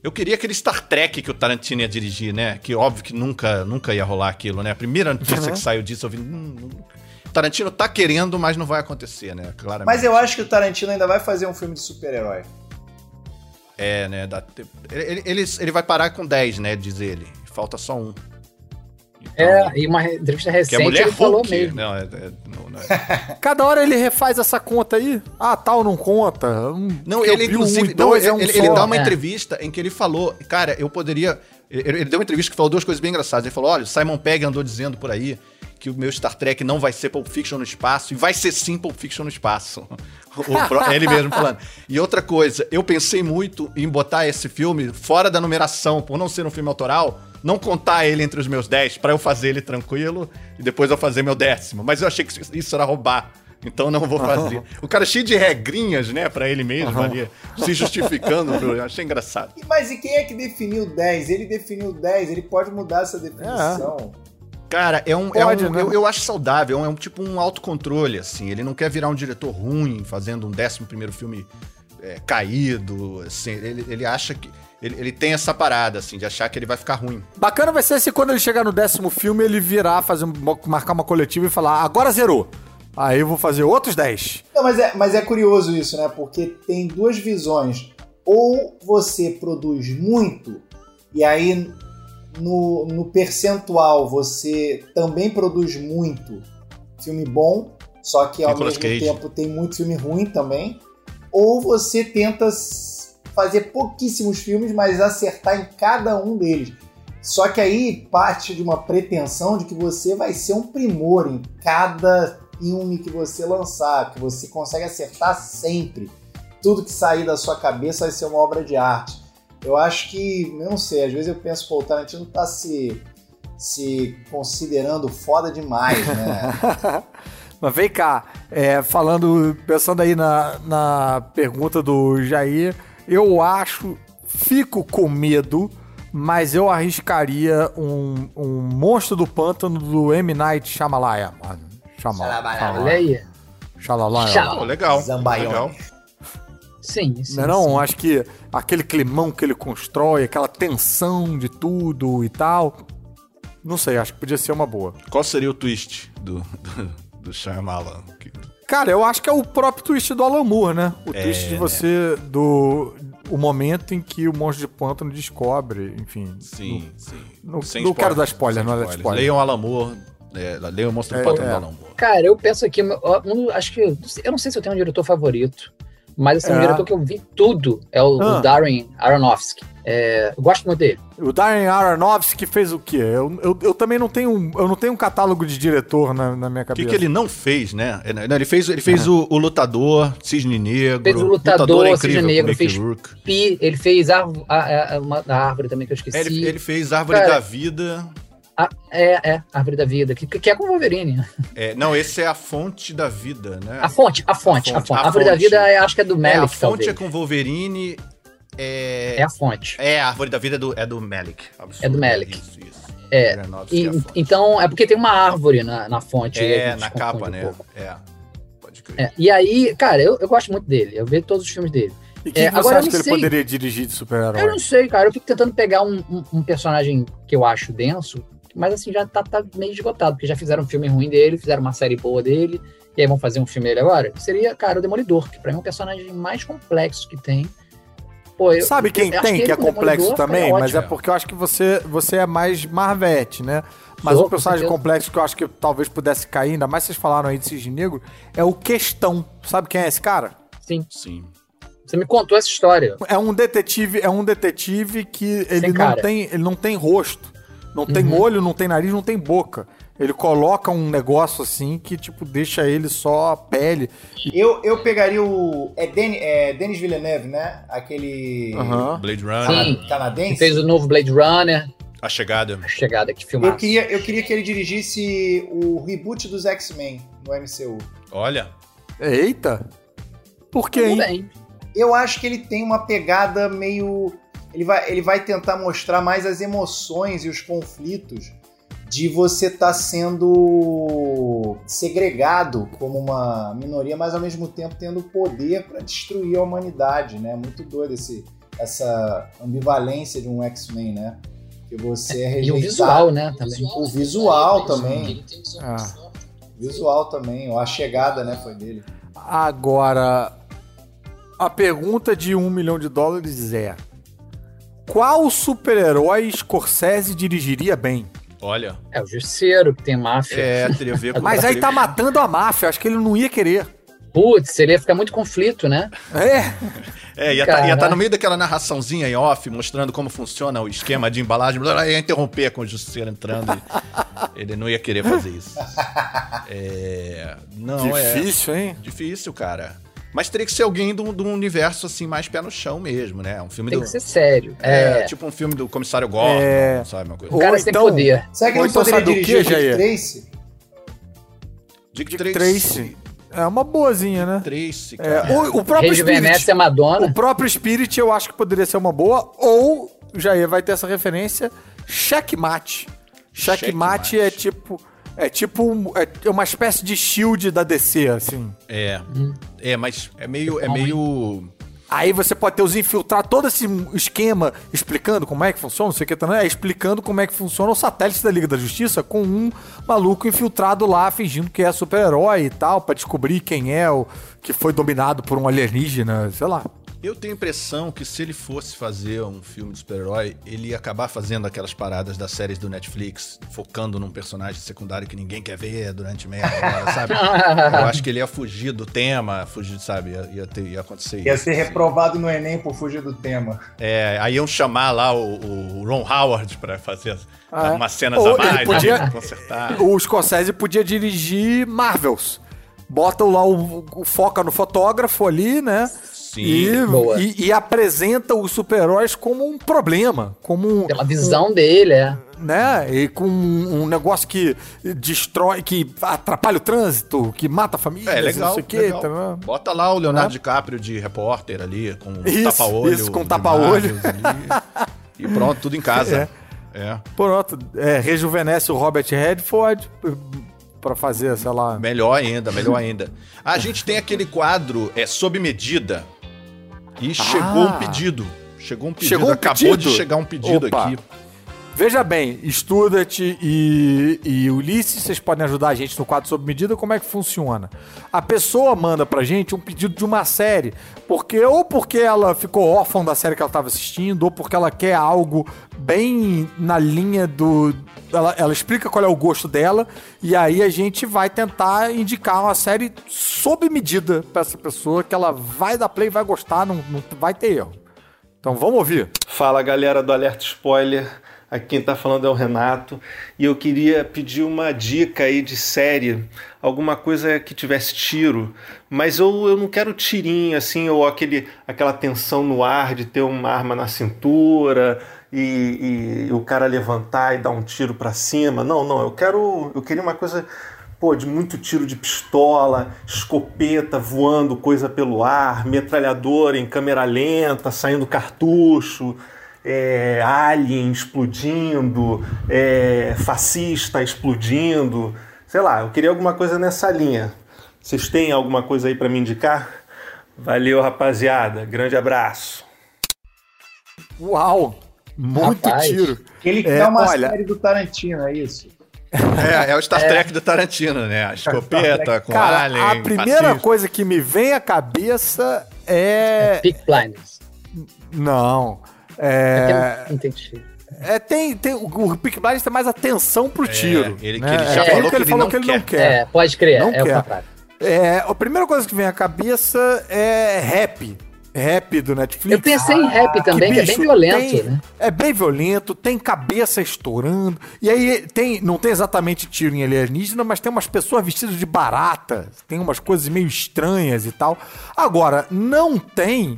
Eu queria aquele Star Trek que o Tarantino ia dirigir, né? Que óbvio que nunca, nunca ia rolar aquilo, né? A primeira notícia Uhum. que saiu disso, eu vi. Hum, Tarantino tá querendo, mas não vai acontecer, né? Claramente. Mas eu acho que o Tarantino ainda vai fazer um filme de super-herói. É, né? dá te- Ele, ele, ele vai parar com 10, né? Diz ele. Falta só um. Então, é, e uma entrevista Que é recente mulher ele falou mesmo. Não, é, é- não, não é. [LAUGHS] Cada hora ele refaz essa conta aí. Ah, tal não conta. Um, Não, que eu ele um inclusive. e não, dois ele, é um ele- ele dá uma É. entrevista em que ele falou, cara, eu poderia. Ele, ele deu uma entrevista que falou duas coisas bem engraçadas. Ele falou: olha, o Simon Pegg andou dizendo por aí que o meu Star Trek não vai ser Pulp Fiction no espaço, e vai ser sim Pulp Fiction no espaço. [LAUGHS] Ele mesmo falando. E outra coisa, eu pensei muito em botar esse filme fora da numeração, por não ser um filme autoral, não contar ele entre os meus 10, pra eu fazer ele tranquilo, e depois eu fazer meu décimo. Mas eu achei que isso era roubar. Então não vou fazer. O cara é cheio de regrinhas, né, pra ele mesmo ali, se justificando. Eu achei engraçado. Mas e quem é que definiu 10? Ele definiu 10, ele pode mudar essa definição. Cara, é um. Pode, é um né? eu, eu acho saudável, é um, tipo um autocontrole, assim. Ele não quer virar um diretor ruim, fazendo um décimo primeiro filme é, caído. Assim, ele, ele acha que. Ele, ele tem essa parada, assim, de achar que ele vai ficar ruim. Bacana vai ser se quando ele chegar no décimo filme ele virar, fazer um- marcar uma coletiva e falar, agora zerou. Aí eu vou fazer outros 10. Não, mas é, mas é curioso isso, né? Porque tem duas visões. Ou você produz muito, e aí no, no percentual você também produz muito filme bom, só que ao Nicolas mesmo Cage. tempo tem muito filme ruim também. Ou você tenta fazer pouquíssimos filmes, mas acertar em cada um deles. Só que aí parte de uma pretensão de que você vai ser um primor em cada filme que você lançar, que você consegue acertar sempre. Tudo que sair da sua cabeça vai ser uma obra de arte. Eu acho que, eu não sei, às vezes eu penso, pô, o Tarantino tá se, se considerando foda demais, né? [LAUGHS] Mas vem cá, é, falando, pensando aí na, na pergunta do Jair, eu acho, fico com medo, mas eu arriscaria um, um monstro do pântano do M. Night Shyamalan. mano. Shyamalan. Olha aí. Shyamalan. Shyamalan. Legal. Zambaione. legal. Sim, sim. Não, é não, sim. acho que aquele climão que ele constrói, aquela tensão de tudo e tal. Não sei, acho que podia ser uma boa. Qual seria o twist do, do, do Shyamalan? Que- Cara, eu acho que é o próprio twist do Alan Moore, né? O É, twist de né? você. do. O momento em que o monstro de pântano descobre, enfim. Sim, sim. não- Sem não quero dar spoiler, não é dar spoiler. Leiam Alan Moore, é, leiam o Monstro do É, Pântano é. do Alan Moore. Cara, eu penso aqui, acho que. Eu não sei se eu tenho um diretor favorito, mas assim, um É. diretor que eu vi tudo é o, o Ah. Darren Aronofsky. É, eu gosto muito dele. O Darren Aronofsky fez o quê? Eu, eu, eu também não tenho. um- Eu não tenho um catálogo de diretor na, na minha O que, cabeça. que ele não fez, né? Ele fez, ele fez o, o Lutador, Cisne Negro. Fez o Lutador, é Cisne incrível, Negro, com Mickey fez- Rourke. Pi, ele fez a, a- a- uma a árvore também que eu esqueci. É, Ele, ele fez Árvore Cara, da Vida. A- é, é, Árvore da Vida, que, que é com o Wolverine. É, não, esse é a fonte da vida, né? A fonte, a fonte, A a fonte, fonte. a A Árvore da fonte. Vida, é, acho que é do É, a Melick, fonte talvez. é com Wolverine. É, É a fonte. é, a Árvore da Vida é do, é do Melick. Absurdo, É do Melick. Isso, isso. É, E- é a fonte. então, é porque tem uma árvore na, na fonte. a É, na capa, um né? pouco. É. Pode crer. É, e aí, cara, eu, eu gosto muito dele. Eu vejo todos os filmes dele. E o que, É, que você agora eu acha que ele sei. poderia dirigir de Eu super-herói? não sei, cara. Eu fico tentando pegar um, um- um personagem que eu acho denso, mas assim, já tá, tá meio esgotado, porque já fizeram um filme ruim dele, fizeram uma série boa dele, e aí vão fazer um filme dele agora. Seria, cara, o Demolidor, que pra mim é um personagem mais complexo que tem. Pô, eu- Sabe quem eu tem que, é complexo Demolidor também? ficaria Mas é porque eu acho que você, você é mais Marvete, né? Mas Sou, um personagem complexo que eu acho que talvez pudesse cair, ainda mais vocês falaram aí de Cisne Negro, é o Questão. Sabe quem é esse cara? Sim, Sim. você me contou essa história. É um detetive, é um detetive que ele Sem não cara. tem, ele não tem rosto, não tem Uhum. olho, não tem nariz, não tem boca. Ele coloca um negócio assim que, tipo, deixa ele só a pele. Eu, eu pegaria o. É, Den, é Denis Villeneuve, né? Aquele. Aham. Blade Runner, Sim. cana- Canadense. Que fez o novo Blade Runner. A Chegada. A chegada que filmar. Eu queria, eu queria que ele dirigisse o reboot dos X-Men no MCU. Olha, Eita! Por quê, Tudo hein? bem. Eu acho que ele tem uma pegada meio. Ele vai, ele vai tentar mostrar mais as emoções e os conflitos de você estar sendo segregado como uma minoria, mas ao mesmo tempo tendo poder para destruir a humanidade, né? Muito doido esse, essa ambivalência de um X-Men, né? Que você é E o rejeitado. visual, né? Também. O visual também. Ah. Visual também. A chegada, né? Foi dele. Agora, a pergunta de um milhão de dólares é: qual super-herói Scorsese dirigiria bem? olha. É o Justiceiro, que tem máfia. É, teria a ver [LAUGHS] com. Mas aí tá matando a máfia, acho que ele não ia querer. Putz, ele ia ficar muito conflito, né? É, É, ia estar Caraca. no meio daquela narraçãozinha em off, mostrando como funciona o esquema de embalagem, ia interromper com o Justiceiro entrando. e [LAUGHS] ele não ia querer fazer isso. É, não, é. difícil, hein? Difícil, cara. Mas teria que ser alguém de um, de um universo assim mais pé no chão mesmo, né? Um filme Tem do. que ser sério. É, É. tipo um filme do Comissário Gordon, É. sabe? Uma coisa. O cara Ou tem então- poder. Será que ele então poderia dirigir quê, o Dick Jair? Tracy? Dick, Dick Tracy. Tracy. É uma boazinha, né? Tracy, É, cara. o, o próprio Spirit. A Madonna. O próprio Spirit eu acho que poderia ser uma boa, ou Jair vai ter essa referência, Checkmate. Checkmate Checkmate. é tipo. É tipo um- é uma espécie de shield da DC, assim. É. É, mas é meio. É meio. Aí você pode ter os infiltrados, todo esse esquema explicando como é que funciona, não sei o que, tá, é, explicando como é que funciona o satélite da Liga da Justiça com um maluco infiltrado lá fingindo que é super-herói e tal, pra descobrir quem é o que foi dominado por um alienígena, sei lá. Eu tenho a impressão que se ele fosse fazer um filme de super-herói, ele ia acabar fazendo aquelas paradas das séries do Netflix, focando num personagem secundário que ninguém quer ver durante meia hora, [LAUGHS] sabe? Eu acho que ele ia fugir do tema, fugir, sabe? Ia, ia, ter- ia acontecer Ia isso. ser assim. reprovado no Enem por fugir do tema. É, aí iam chamar lá o, o Ron Howard pra fazer Ah, umas cenas Ou a mais, podia- né, pra consertar. [LAUGHS] O Scorsese podia dirigir Marvels. Bota lá o, o foca no fotógrafo ali, né? Sim. E, Boa. e- e apresenta os super-heróis como um problema, como um, Pela visão dele, é. né? E com um, um negócio que destrói, que atrapalha o trânsito, que mata a família, É, legal. não sei o quê, tá, Bota lá o Leonardo Né? DiCaprio de repórter ali, com tapa-olho. isso, com tapa-olho. E pronto, tudo em casa. [LAUGHS] É. Pronto, é, rejuvenesce o Robert Redford pra fazer, sei lá. Melhor ainda, melhor ainda. A gente tem aquele quadro, é sob medida. E chegou um pedido. Chegou um pedido. Chegou um Acabou pedido? de chegar um pedido Opa. aqui. Veja bem, Studat e, e Ulisses, vocês podem ajudar a gente no quadro sob medida, como é que funciona? A pessoa manda pra gente um pedido de uma série, porque ou porque ela ficou órfã da série que ela estava assistindo, ou porque ela quer algo bem na linha do. Ela, ela explica qual é o gosto dela, e aí a gente vai tentar indicar uma série sob medida pra essa pessoa, que ela vai dar play, vai gostar, não, não vai ter erro. Então vamos ouvir. Fala galera do Alerta Spoiler, aqui quem tá falando é o Renato e eu queria pedir uma dica aí de série, alguma coisa que tivesse tiro, mas eu, eu não quero tirinho assim, ou aquele, aquela tensão no ar de ter uma arma na cintura e, e o cara levantar e dar um tiro pra cima. Não, não, eu quero, eu queria uma coisa pô, de muito tiro de pistola, escopeta voando coisa pelo ar, metralhadora em câmera lenta, saindo cartucho, é, alien explodindo, é, fascista explodindo, sei lá, eu queria alguma coisa nessa linha. Vocês têm alguma coisa aí para me indicar? Valeu, rapaziada. Grande abraço. Uau! Muito Rapaz. tiro. Ele É, quer uma olha- série do Tarantino, é isso? É, é o Star Trek do Tarantino, né? A escopeta com Cara, alien. a primeira fascista. coisa que me vem à cabeça é. Peak Blinders. Não. É. É. Não é tem, tem, o o Peak Blinders tem mais atenção pro tiro. ele- né? que ele É já aquilo falou que ele que falou ele que ele não não quer. quer. É, pode crer, Não é o quer. contrário. É, a primeira coisa que vem à cabeça é rap. Rap do Netflix. Eu pensei em rap também, que, é bem bicho, violento, tem- né? É bem violento, tem cabeça estourando. E aí tem, não tem exatamente tiro em alienígena, mas tem umas pessoas vestidas de barata, tem umas coisas meio estranhas e tal. Agora, não tem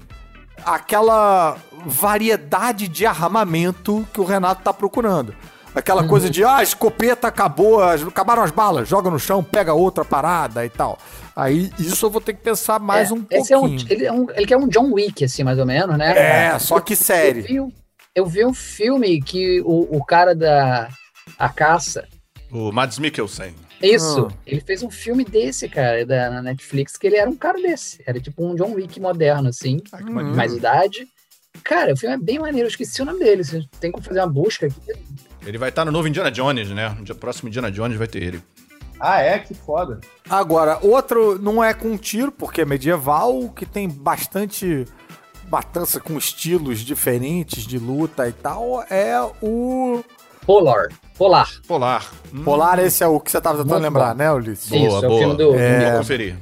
aquela variedade de armamento que o Renato tá procurando. Aquela coisa de, ah, a escopeta acabou, acabaram as balas, joga no chão, pega outra parada e tal. Aí isso eu vou ter que pensar mais É, um esse é um, pouquinho. ele, é um, ele quer um John Wick, assim, mais ou menos, né? É, só que Eu série. vi, um- eu vi um filme que o, o cara da A Caça, O Mads Mikkelsen. isso, Ah. ele fez um filme desse, cara, da, na Netflix, que ele era um cara desse. Era tipo um John Wick moderno, assim, Ah, mais idade. Cara, o filme é bem maneiro, eu esqueci o nome dele. Você tem que fazer uma busca aqui. Ele vai estar no novo Indiana Jones, né? No dia próximo Indiana Jones vai ter ele. Ah, é? Que foda. Agora, outro não é com tiro, porque é medieval, que tem bastante matança com estilos diferentes de luta e tal, é o Polar. Polar. Polar. Hum, Polar, esse é o que você tava tentando Muito lembrar, bom. né, Ulisses? Sim. Isso, é o filme do- É. Vou conferir.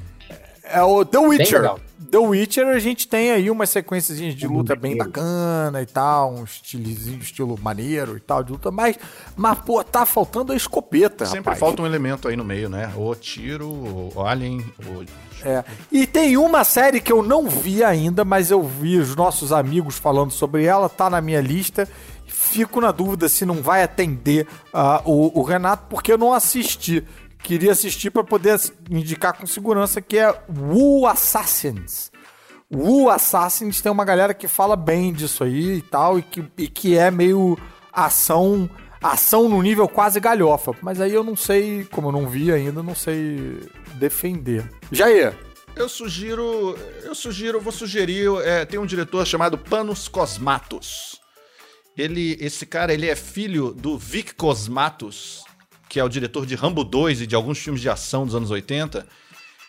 É o The Witcher. The Witcher, a gente tem aí umas sequências de luta bem bacana e tal, um estilozinho, estilo maneiro e tal, de luta, mas, mas pô, tá faltando a escopeta, Sempre rapaz. falta um elemento aí no meio, né? Ou tiro, ou alien, ou... É. E tem uma série que eu não vi ainda, mas eu vi os nossos amigos falando sobre ela, tá na minha lista. Fico na dúvida se não vai atender ah, o, o Renato, porque eu não assisti. Queria assistir para poder indicar com segurança que é Wu Assassins. Wu Assassins tem uma galera que fala bem disso aí e tal, e que, e que é meio ação ação no nível quase galhofa. Mas aí eu não sei, como eu não vi ainda, não sei defender. Jair, Eu sugiro, eu sugiro, vou sugerir, é, tem um diretor chamado Panos Cosmatos. Ele, esse cara, ele é filho do Vic Cosmatos, que é o diretor de Rambo 2 e de alguns filmes de ação dos anos 80.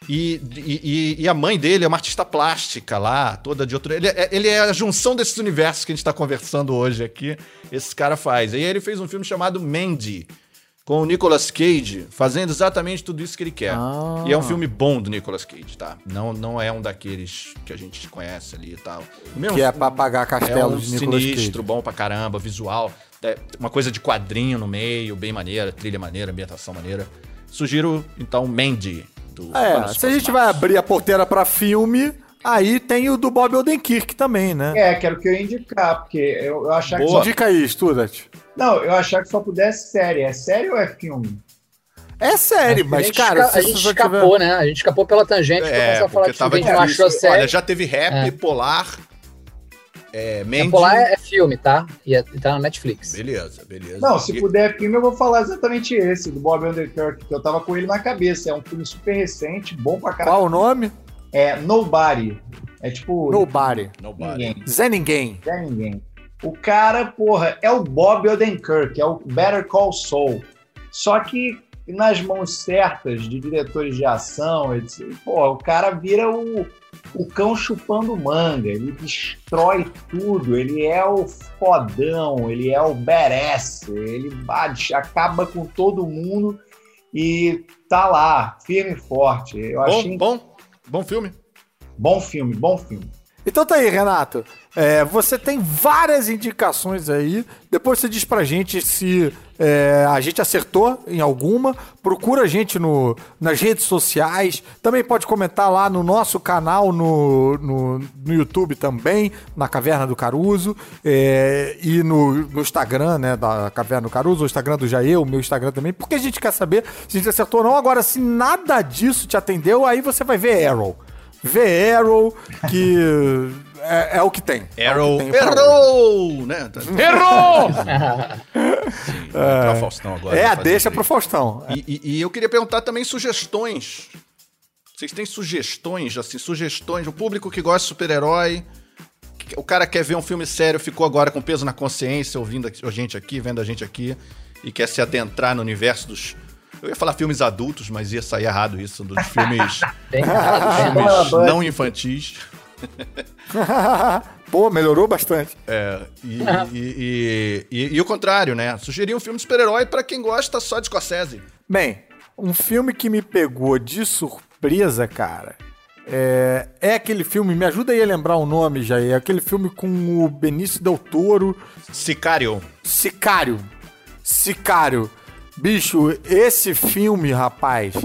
E, e- e- a mãe dele é uma artista plástica lá, toda de outro. Ele é, ele é a junção desses universos que a gente tá conversando hoje aqui. Esse cara faz. E aí ele fez um filme chamado Mandy, com o Nicolas Cage, fazendo exatamente tudo isso que ele quer. Ah. E é um filme bom do Nicolas Cage, tá? Não, não é um daqueles que a gente conhece ali e tal. Mesmo que é pra pagar é castelo um de Nicolas sinistro, Cage. bom pra caramba, visual. É, uma coisa de quadrinho no meio, bem maneira, trilha maneira, ambientação maneira. Sugiro, então, Mandy, do É, Panos se a gente vai abrir a porteira pra filme, aí tem o do Bob Odenkirk também, né? É, que era o que eu ia indicar, porque eu, eu que Boa. só... Indica aí, Studat. Não, eu achava que só pudesse série. É série ou é filme? É série, a mas, gente cara, esca- a gente escapou, né? A gente escapou pela tangente pra É, começar a falar de filme que a gente não achou série. Olha, já teve rap, É. polar, é, É, Mandy... Polar é, é filme, tá? E, é, e tá na Netflix. Beleza, beleza. Não, se E- puder filme, eu vou falar exatamente esse, do Bob Underkirk, que eu tava com ele na cabeça. É um filme super recente, bom pra caralho. Qual o nome? É Nobody. É tipo. Nobody. Nobody. Ninguém. Zé Ninguém. Não é ninguém. O cara, porra, é o Bob Odenkirk, é o Better Call Saul. Só que nas mãos certas de diretores de ação, etc, porra, o cara vira o, o cão chupando manga. Ele destrói tudo. Ele é o fodão, ele é o badass. Ele bate, acaba com todo mundo e tá lá, firme e forte. Eu achei Bom, bom, bom filme. bom filme, bom filme. Então tá aí, Renato. É, você tem várias indicações aí. Depois você diz pra gente se é, a gente acertou em alguma. Procura a gente no, nas redes sociais. Também pode comentar lá no nosso canal no, no, no YouTube também, na Caverna do Caruso. é, e no, no Instagram, né, da Caverna do Caruso, o Instagram do Jair, o meu Instagram também. Porque a gente quer saber se a gente acertou ou não. Agora, se nada disso te atendeu, aí você vai ver Arrow. Vê Arrow, que é, é o que tem. É o Arrow, que tem pra hoje. errou! Né? Errou! [LAUGHS] Sim, o Faustão agora. É, deixa pro Faustão. E, e- e eu queria perguntar também sugestões. Vocês têm sugestões, assim, sugestões? O público que gosta de super-herói, o cara quer ver um filme sério, ficou agora com peso na consciência, ouvindo a gente aqui, vendo a gente aqui, e quer se adentrar no universo dos. Eu ia falar filmes adultos, mas ia sair errado isso, dos [LAUGHS] filmes, Bem filmes não infantis. [LAUGHS] Pô, melhorou bastante. É, e, e- e- e- e o contrário, né? Sugerir um filme de super-herói pra quem gosta só de Scorsese. Bem, um filme que me pegou de surpresa, cara, É, é aquele filme, me ajuda aí a lembrar o nome, Jair. É aquele filme com o Benício Del Toro. Sicário. Sicário. Sicário. Bicho, esse filme, rapaz,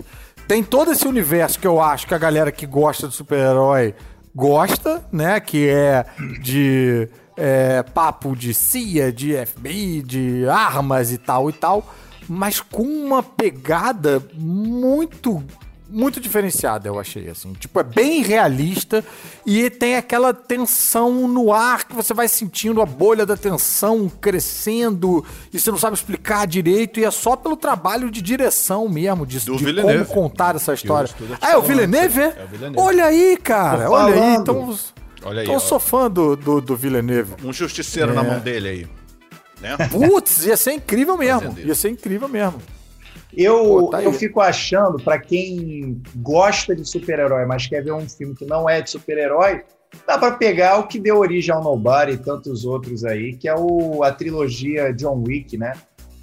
tem todo esse universo que eu acho que a galera que gosta de super-herói gosta, né? Que é de é, papo de CIA, de FBI, de armas e tal e tal, mas com uma pegada muito muito diferenciada, eu achei, assim. Tipo, é bem realista e tem aquela tensão no ar que você vai sentindo a bolha da tensão crescendo e você não sabe explicar direito e é só pelo trabalho de direção mesmo, de, de como contar essa história. Ah, é o Villeneuve? é? é o Villeneuve. Olha aí, cara, olha aí. Então, Olha aí, então eu sou fã do, do, do Villeneuve. Um justiceiro É. na mão dele aí. Né? Putz, ia ser incrível [LAUGHS] mesmo. Ia ser incrível mesmo. Eu, Pô, tá eu fico achando, pra quem gosta de super-herói, mas quer ver um filme que não é de super-herói, dá pra pegar o que deu origem ao Nobody e tantos outros aí, que é o, a trilogia John Wick, né?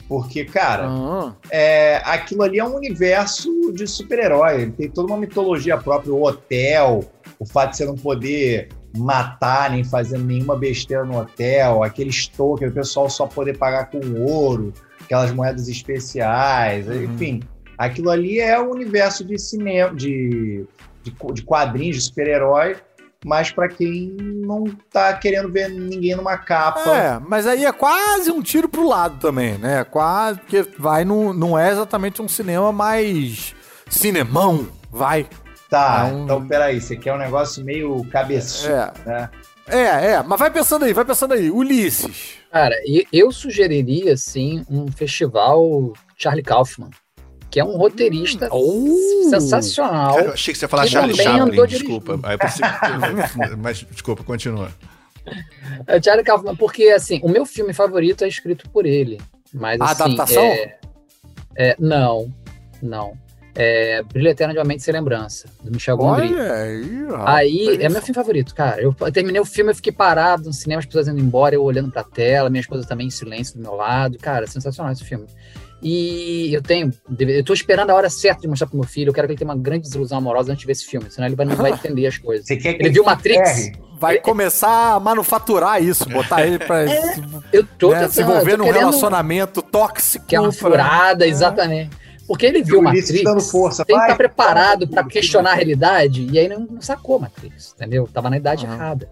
Porque, cara, Ah, é, aquilo ali é um universo de super-herói. Ele tem toda uma mitologia própria, o hotel, o fato de você não poder matar nem fazer nenhuma besteira no hotel, aquele token, o pessoal só poder pagar com ouro, aquelas moedas especiais, Uhum. enfim. Aquilo ali é o universo de cinema, de, de, de quadrinhos, de super-herói, mas para quem não tá querendo ver ninguém numa capa. É, mas aí é quase um tiro pro lado também, né? Quase, porque vai no, não é exatamente um cinema mais cinemão, vai. Tá, É um- então peraí, você quer um negócio meio cabeçudo, É, né? É, é, mas vai pensando aí, vai pensando aí. Ulisses. Cara, e eu sugeriria, sim, um festival Charlie Kaufman, que é um roteirista Oh! sensacional. Cara, eu achei que você ia falar Charlie Chaplin, desculpa. [LAUGHS] Aí eu Mas, desculpa, continua. É, Charlie Kaufman, porque, assim, o meu filme favorito é escrito por ele. Mas, A assim, adaptação? é- é, não, não. É Brilho Eterno de uma Mente Sem Lembrança, do Michel Gondry. Olha aí, rapaz. Aí, é meu filme favorito, cara. Eu terminei o filme, eu fiquei parado no cinema, as pessoas indo embora, eu olhando pra tela, minha esposa também em silêncio do meu lado. Cara, sensacional esse filme. E eu tenho, eu tô esperando a hora certa de mostrar pro meu filho. Eu quero que ele tenha uma grande desilusão amorosa antes de ver esse filme, senão ele vai- não vai [LAUGHS] entender as coisas. Você quer que Ele viu Matrix? Vai começar a manufaturar isso, botar ele pra [LAUGHS] se, Eu tô né, se tentando, envolver eu tô num querendo relacionamento tóxico. Que é uma pra- furada, exatamente. Porque ele viu Ulisses Matrix, dando força, tem que estar preparado pra questionar a realidade, e aí não, não sacou Matrix, entendeu? Tava na idade Aham. errada.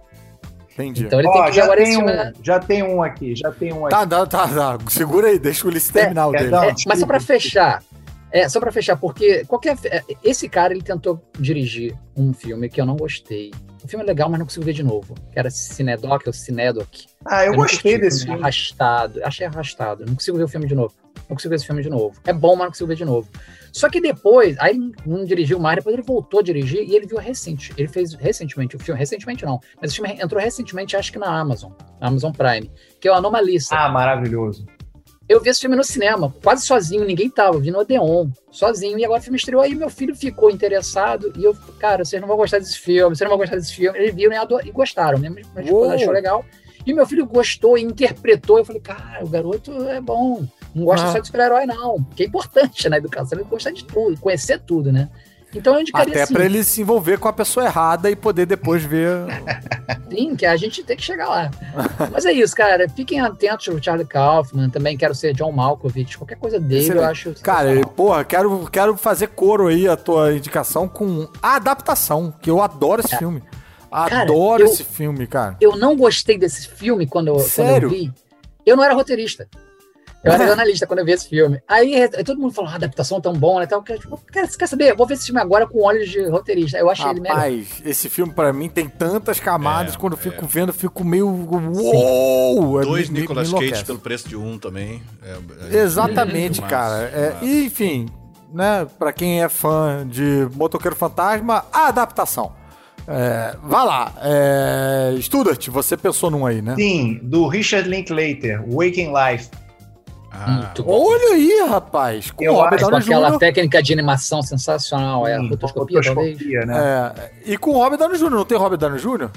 Entendi. Então ele tem Ó, que ver já, agora tem um, né? já tem um aqui, já tem um aqui. Tá, tá, tá, tá. Segura aí, deixa o Ulisses terminar o dele. É, mas só pra desculpa. fechar, é, só pra fechar, porque qualquer. é, Esse cara ele tentou dirigir um filme que eu não gostei. O filme é legal, mas não consigo ver de novo. Que era Cinedoc ou Cinedoc. Ah, eu, não gostei curti, desse filme filme. Arrastado. Achei arrastado. Não consigo ver o filme de novo. Não consigo ver esse filme de novo. É bom, mas não consigo ver de novo. Só que depois, aí não dirigiu mais, depois ele voltou a dirigir e ele viu recente. Ele fez recentemente o filme, recentemente não, mas o filme entrou recentemente, acho que na Amazon, na Amazon Prime, que é o Anomalista. Ah, maravilhoso. Eu vi esse filme no cinema, quase sozinho, ninguém tava, vi no Odeon, sozinho, e agora o filme estreou, aí meu filho ficou interessado, e eu, cara, vocês não vão gostar desse filme, vocês não vão gostar desse filme. Eles viram e, e gostaram, né? Minha minha esposa Uou. achou legal. E meu filho gostou e interpretou, eu falei, cara, o garoto é bom, não gosta Ah. só de super-herói, não, que é importante na educação, ele gostar de tudo, conhecer tudo, né? Então eu indicaria Até assim, pra ele se envolver com a pessoa errada e poder depois ver. [LAUGHS] sim, que a gente tem que chegar lá. Mas é isso, cara, fiquem atentos ao Charlie Kaufman, também quero ser John Malkovich, qualquer coisa dele eu Excelente. acho Cara, porra, quero, quero fazer coro aí a tua indicação com a adaptação, que eu adoro esse filme. Adoro eu- esse filme, cara. eu não gostei desse filme quando eu, quando Sério? eu vi. Eu não era roteirista. Eu era jornalista quando eu vi esse filme. Aí, todo mundo falou, ah, adaptação tão bom, né? Tal. Eu, tipo, você quer saber? Eu vou ver esse filme agora com olhos de roteirista. Eu achei ele melhor. Rapaz, esse filme pra mim tem tantas camadas, É, quando eu fico vendo, eu fico meio. Uou! É, Dois me- Nicolas me Cage pelo preço de um também. É- é- Exatamente, cara. É, e, enfim, né, pra quem é fã de Motoqueiro Fantasma, a adaptação. É, vá lá. É, Studart, você pensou num aí, né? Sim, do Richard Linklater, Waking Life. Ah. Olha aí, rapaz. Com Eu o Robert acho Downey aquela Jr. técnica de animação sensacional. É a rotoscopia, né? É, e com o Robert Downey Jr. Não tem Robert Downey Jr.?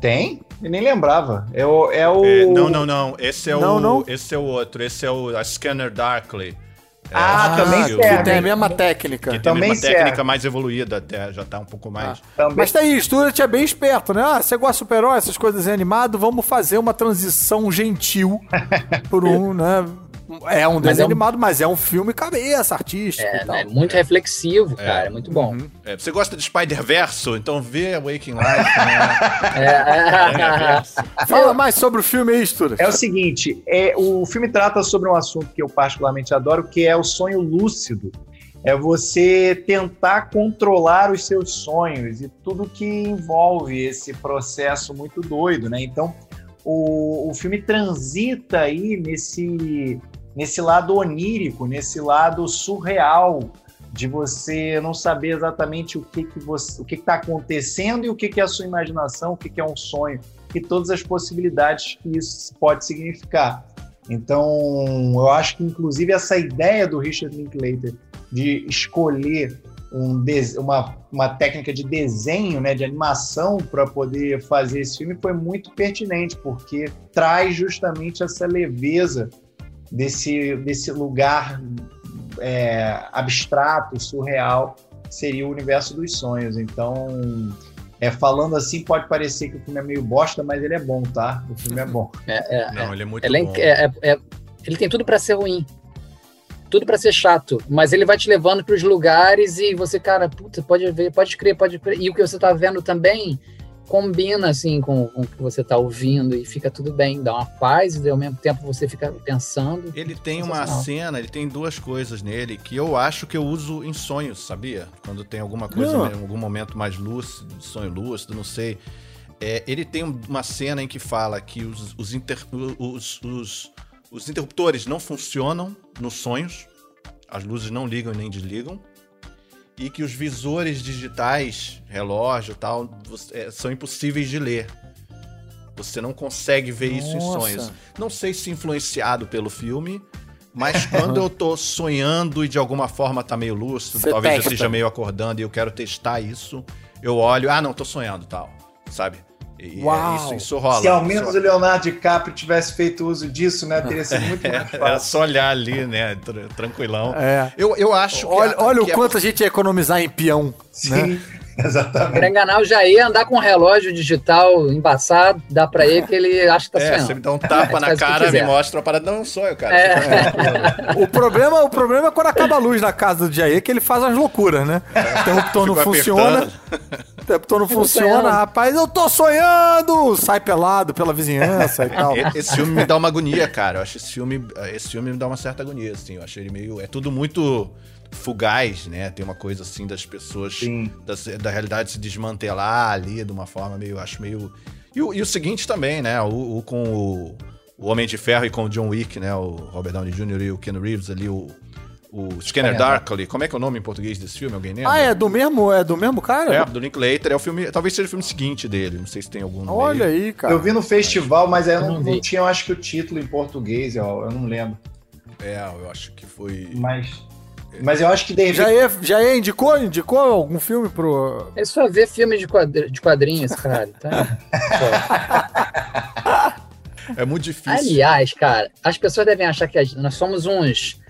Tem? Eu nem lembrava. É o. É o... é, não, não, não. Esse é Não, o. não. Esse é o outro. Esse é o a Scanner Darkly. Ah, também serve. Que tem a mesma técnica. Que tem Também uma técnica serve. mais evoluída até, já tá um pouco mais. Também Mas tá aí, Stuart é bem esperto, né? Ah, você gosta de super-herói, essas coisas animadas, vamos fazer uma transição gentil [LAUGHS] por um, né? É um Mas desenho é um- animado, mas é um filme cabeça, artístico É, e tal. é muito reflexivo, cara. É muito bom. É, você gosta de Spider-Verso? Então vê Waking Life, né? [LAUGHS] É, é, Fala mais sobre o filme aí, Stuart. É o seguinte, é, o filme trata sobre um assunto que eu particularmente adoro, que é o sonho lúcido. É você tentar controlar os seus sonhos e tudo que envolve esse processo muito doido, né? Então, o, o filme transita aí nesse, nesse lado onírico, nesse lado surreal de você não saber exatamente o que que você, o que está acontecendo e o que que é a sua imaginação, o que que é um sonho e todas as possibilidades que isso pode significar. Então, eu acho que inclusive essa ideia do Richard Linklater de escolher um uma, uma técnica de desenho, né, de animação para poder fazer esse filme foi muito pertinente, porque traz justamente essa leveza desse, desse lugar é, abstrato, surreal, seria o universo dos sonhos. Então, é, falando assim, pode parecer que o filme é meio bosta, mas ele é bom, tá? O filme é bom. é, é, Não, ele é muito Ele, é bom. é- é- é- ele tem tudo pra ser ruim. Tudo pra ser chato. Mas ele vai te levando pros lugares e você, cara, puta, pode ver, pode crer, pode crer. E o que você tá vendo também combina, assim, com, com o que você tá ouvindo e fica tudo bem. Dá uma paz e ao mesmo tempo você fica pensando. Ele tem uma cena, ele tem duas coisas nele que eu acho que eu uso em sonhos, sabia? Quando tem alguma coisa, Não. em algum momento mais lúcido, sonho lúcido, não sei. É, ele tem uma cena em que fala que os, os, inter- os- os- os interruptores não funcionam nos sonhos, as luzes não ligam e nem desligam, e que os visores digitais, relógio e tal, é, são impossíveis de ler. Você não consegue ver isso em Nossa. sonhos. Não sei se influenciado pelo filme, mas quando eu tô sonhando e de alguma forma tá meio lúcido, Você talvez eu testa. esteja meio acordando e eu quero testar isso, eu olho, ah, não, tô sonhando tal, sabe? E é Uau. isso, isso rola. Se ao menos o Leonardo DiCaprio tivesse feito uso disso, né, teria sido muito mais [LAUGHS] Era fácil. só olhar ali, né, tr- tranquilão. É. Eu, eu acho que... Olha, a- olha o que é quanto a gente ia economizar em peão. Né? [LAUGHS] Exatamente. Pra enganar o Jair, andar com um relógio digital embaçado, dá pra ele que ele acha que tá É, sonhando. você me dá um tapa [LAUGHS] É, na cara, me mostra a parada. Não, é um sonho, cara. É. O problema, o problema é quando acaba a luz na casa do Jair, que ele faz umas loucuras, né? O interruptor não funciona. [LAUGHS] O interruptor não funciona, rapaz. Eu tô sonhando! Sai pelado pela vizinhança e tal. Esse filme me dá uma agonia, cara. Eu acho esse filme, esse filme me dá uma certa agonia, assim. Eu acho ele meio. É tudo muito fugaz, né? Tem uma coisa assim das pessoas. Sim. Da, da realidade se desmantelar ali de uma forma meio. Acho meio. E o, e o seguinte também, né? O, o com o, o Homem de Ferro e com o John Wick, né? O Robert Downey Jr. e o Ken Reeves ali, o. O Scanner Scanner Darkly, como é que é o nome em português desse filme? Alguém lembra? Ah, é do mesmo, é do mesmo cara? É, do Linklater, é o filme, talvez seja o filme seguinte dele, não sei se tem algum Olha meio. aí, cara. Eu vi no festival, mas aí eu não, não tinha, eu acho que o título em português, eu, eu não lembro. É, eu acho que foi... Mas, mas eu acho que de repente Jair, Jair indicou, indicou algum filme pro. Ele só vê filme de, quadri- de quadrinhos, cara. Tá? [LAUGHS] É muito difícil. Aliás, cara, as pessoas devem achar que nós somos uns,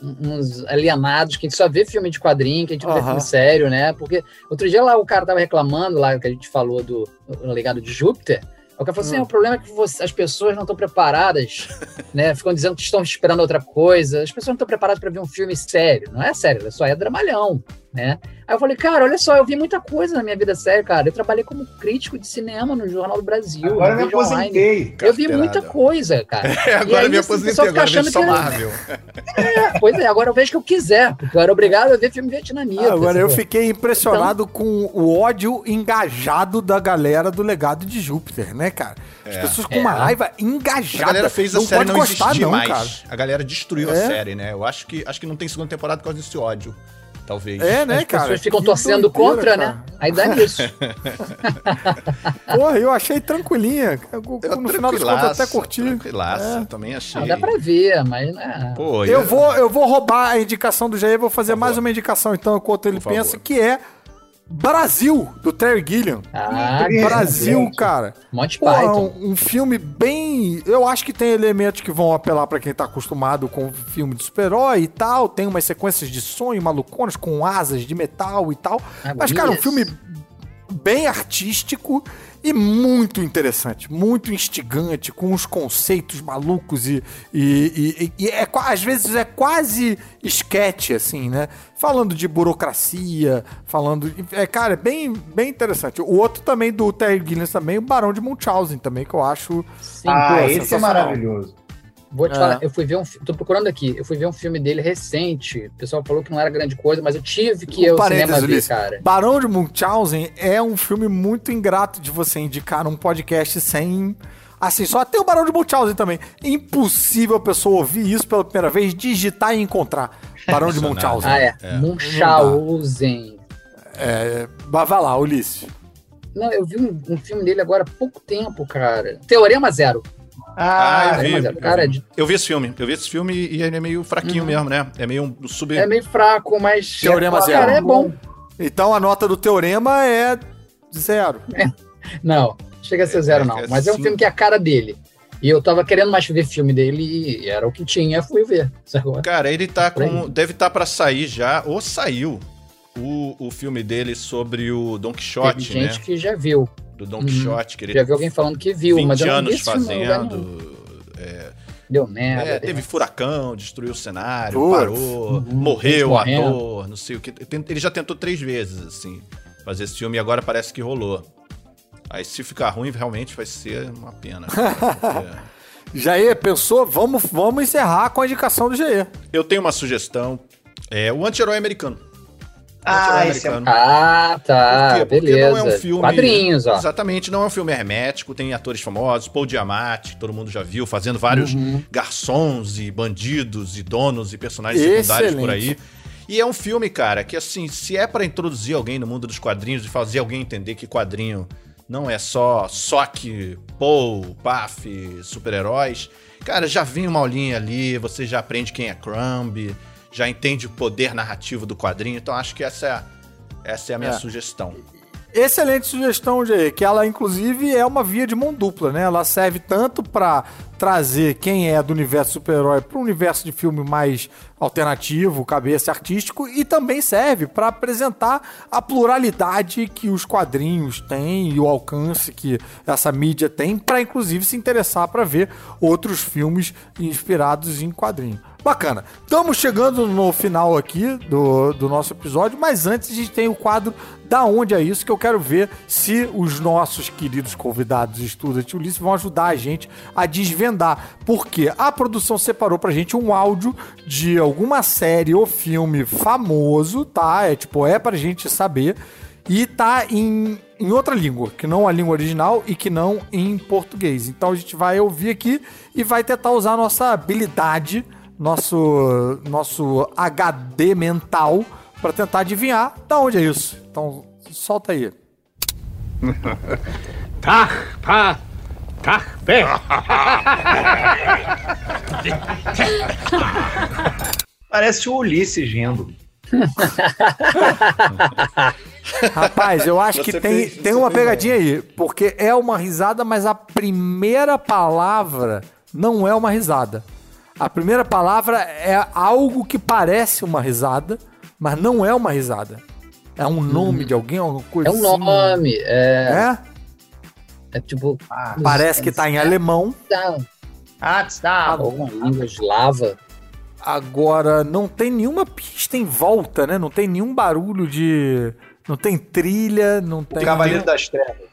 uns alienados, que a gente só vê filme de quadrinho, que a gente não vê filme sério, né? Porque outro dia lá o cara tava reclamando, lá que a gente falou do, do legado de Júpiter. O cara falou assim: Hum. "É, o problema é que você- as pessoas não estão preparadas, [LAUGHS] né? Ficam dizendo que estão esperando outra coisa. As pessoas não estão preparadas para ver um filme sério. Não é sério, só é dramalhão, né? Aí eu falei, cara, olha só, eu vi muita coisa na minha vida séria, cara. Eu trabalhei como crítico de cinema no Jornal do Brasil. agora me Vídeo Online. aposentei. Eu vi muita coisa, cara. É, [LAUGHS] agora eu me aí, assim, aposentei, agora achando só que é- Marvel. Pois é, agora eu vejo o que eu quiser, porque eu era obrigado a ver filme vietnamita. Agora eu fiquei impressionado com o ódio engajado da galera do legado de Júpiter, né, cara? As É. pessoas com É. uma raiva A engajada. galera fez a não série pode não gostar, existir não, mais. cara. A galera destruiu a É. série, né? Eu acho que, acho que não tem segunda temporada por causa desse ódio. Talvez. É, né, As cara? pessoas ficam Que torcendo doideira, contra, cara. né? Aí dá nisso. [LAUGHS] Porra, eu achei tranquilinha. Eu, Eu, no final das contas, até curti. Tranquilaço, É. eu também achei. Não, dá pra ver, mas né? Pô, Eu vou, eu vou roubar a indicação do Jair, vou fazer Por mais favor. uma indicação, então, enquanto ele Por pensa, favor. que é Brasil, do Terry Gilliam. Ah, Brasil, cara. Monty Porra, Python. um, um filme bem. Eu acho que tem elementos que vão apelar pra quem tá acostumado com filme de super-herói e tal. Tem umas sequências de sonho maluconas com asas de metal e tal. Ah, Mas, cara, um filme bem artístico e muito interessante, muito instigante, com uns conceitos malucos e, e, e- e é, às vezes é quase esquete, assim, né? Falando de burocracia, falando. É, cara, é bem, bem interessante. O outro também do Terry Gilliam também, o Barão de Munchausen também, que eu acho. Sim, Ah, pô, esse é maravilhoso. Vou te É. falar, eu fui ver um tô procurando aqui, eu fui ver um filme dele recente. O pessoal falou que não era grande coisa, mas eu tive que ir Um ao cinema ver, cara. Barão de Munchausen é um filme muito ingrato de você indicar num podcast sem. Assim, só tem o Barão de Munchausen também. Impossível a pessoa ouvir isso pela primeira vez, digitar e encontrar. Barão de Munchausen. Ah, é. Munchausen. É, mas vai lá, Ulisses. Não, eu vi um, um filme dele agora há pouco tempo, cara. Teorema Zero. Ah, eu vi. Teorema Zero. Cara, eu, é, vi. de- Eu vi esse filme. Eu vi esse filme e ele é meio fraquinho mesmo, né? É meio um sub. é meio fraco, mas. Teorema Zero. Cara, é bom. Então a nota do teorema é zero. Não, chega a ser zero, é não. é Mas é um filme que é a cara dele. E eu tava querendo mais ver filme dele e era o que tinha, fui ver. [LAUGHS] Cara, ele tá com. Deve estar pra sair já, ou saiu. O, o filme dele sobre o Don Quixote, né? gente que já viu. Do Don Uhum. Quixote, que ele Já vi alguém falando que viu, 20 mas eu anos fazendo. Deu merda. É, deu- teve furacão, destruiu o cenário, Putz. parou, Uhum, morreu o ator, não sei o que. Ele já tentou três vezes, assim, fazer esse filme e agora parece que rolou. Aí se ficar ruim, realmente vai ser uma pena. [LAUGHS] É. Jair, pensou? Vamos, vamos encerrar com a indicação do Jair. Eu tenho uma sugestão. É o anti-herói americano. Ah, esse é- Ah, tá. Por? Porque beleza. não é um filme. Quadrinhos, ó. Exatamente, não é um filme hermético, tem atores famosos, Paul Diamante, todo mundo já viu, fazendo vários Uhum. garçons e bandidos e donos e personagens secundários por aí. Excelente. E é um filme, cara, que assim, se é pra introduzir alguém no mundo dos quadrinhos e fazer alguém entender que quadrinho não é só soque, Paul, Puff, super-heróis, cara, já vem uma aulinha ali, você já aprende quem é Crumb, já entende o poder narrativo do quadrinho, então acho que essa é, a- essa é a minha É. sugestão. Excelente sugestão, Jair, que ela inclusive é uma via de mão dupla, né? Ela serve tanto pra trazer quem é do universo super-herói para um universo de filme mais alternativo, cabeça artístico, e também serve pra apresentar a pluralidade que os quadrinhos têm e o alcance que essa mídia tem pra inclusive se interessar pra ver outros filmes inspirados em quadrinho. Bacana. Estamos chegando no final aqui do, do nosso episódio, mas antes a gente tem o quadro Da Onde é Isso, que eu quero ver se os nossos queridos convidados estudantes Ulisses vão ajudar a gente a desvendar. Porque a produção separou pra gente um áudio de alguma série ou filme famoso, tá? É tipo, é pra gente saber. E tá em, em outra língua, que não a língua original e que não em português. Então a gente vai ouvir aqui e vai tentar usar a nossa habilidade, nosso, nosso HD mental, para tentar adivinhar da onde é isso. Então solta aí. Tach, pa, tach, pé. [LAUGHS] Parece o Ulisses rindo. [LAUGHS] Rapaz, eu acho que Você tem, fez- tem uma pegadinha aí, porque é uma risada, mas a primeira palavra não é uma risada. A primeira palavra é algo que parece uma risada, mas não é uma risada. É um nome de alguém, alguma coisa É um assim. nome. É, É? é tipo. Parece que tá em alemão. Ah, está. Alguma língua eslava. Agora, não tem nenhuma pista em volta, né? Não tem nenhum barulho de. Não tem trilha, não tem. Cavaleiro das Trevas.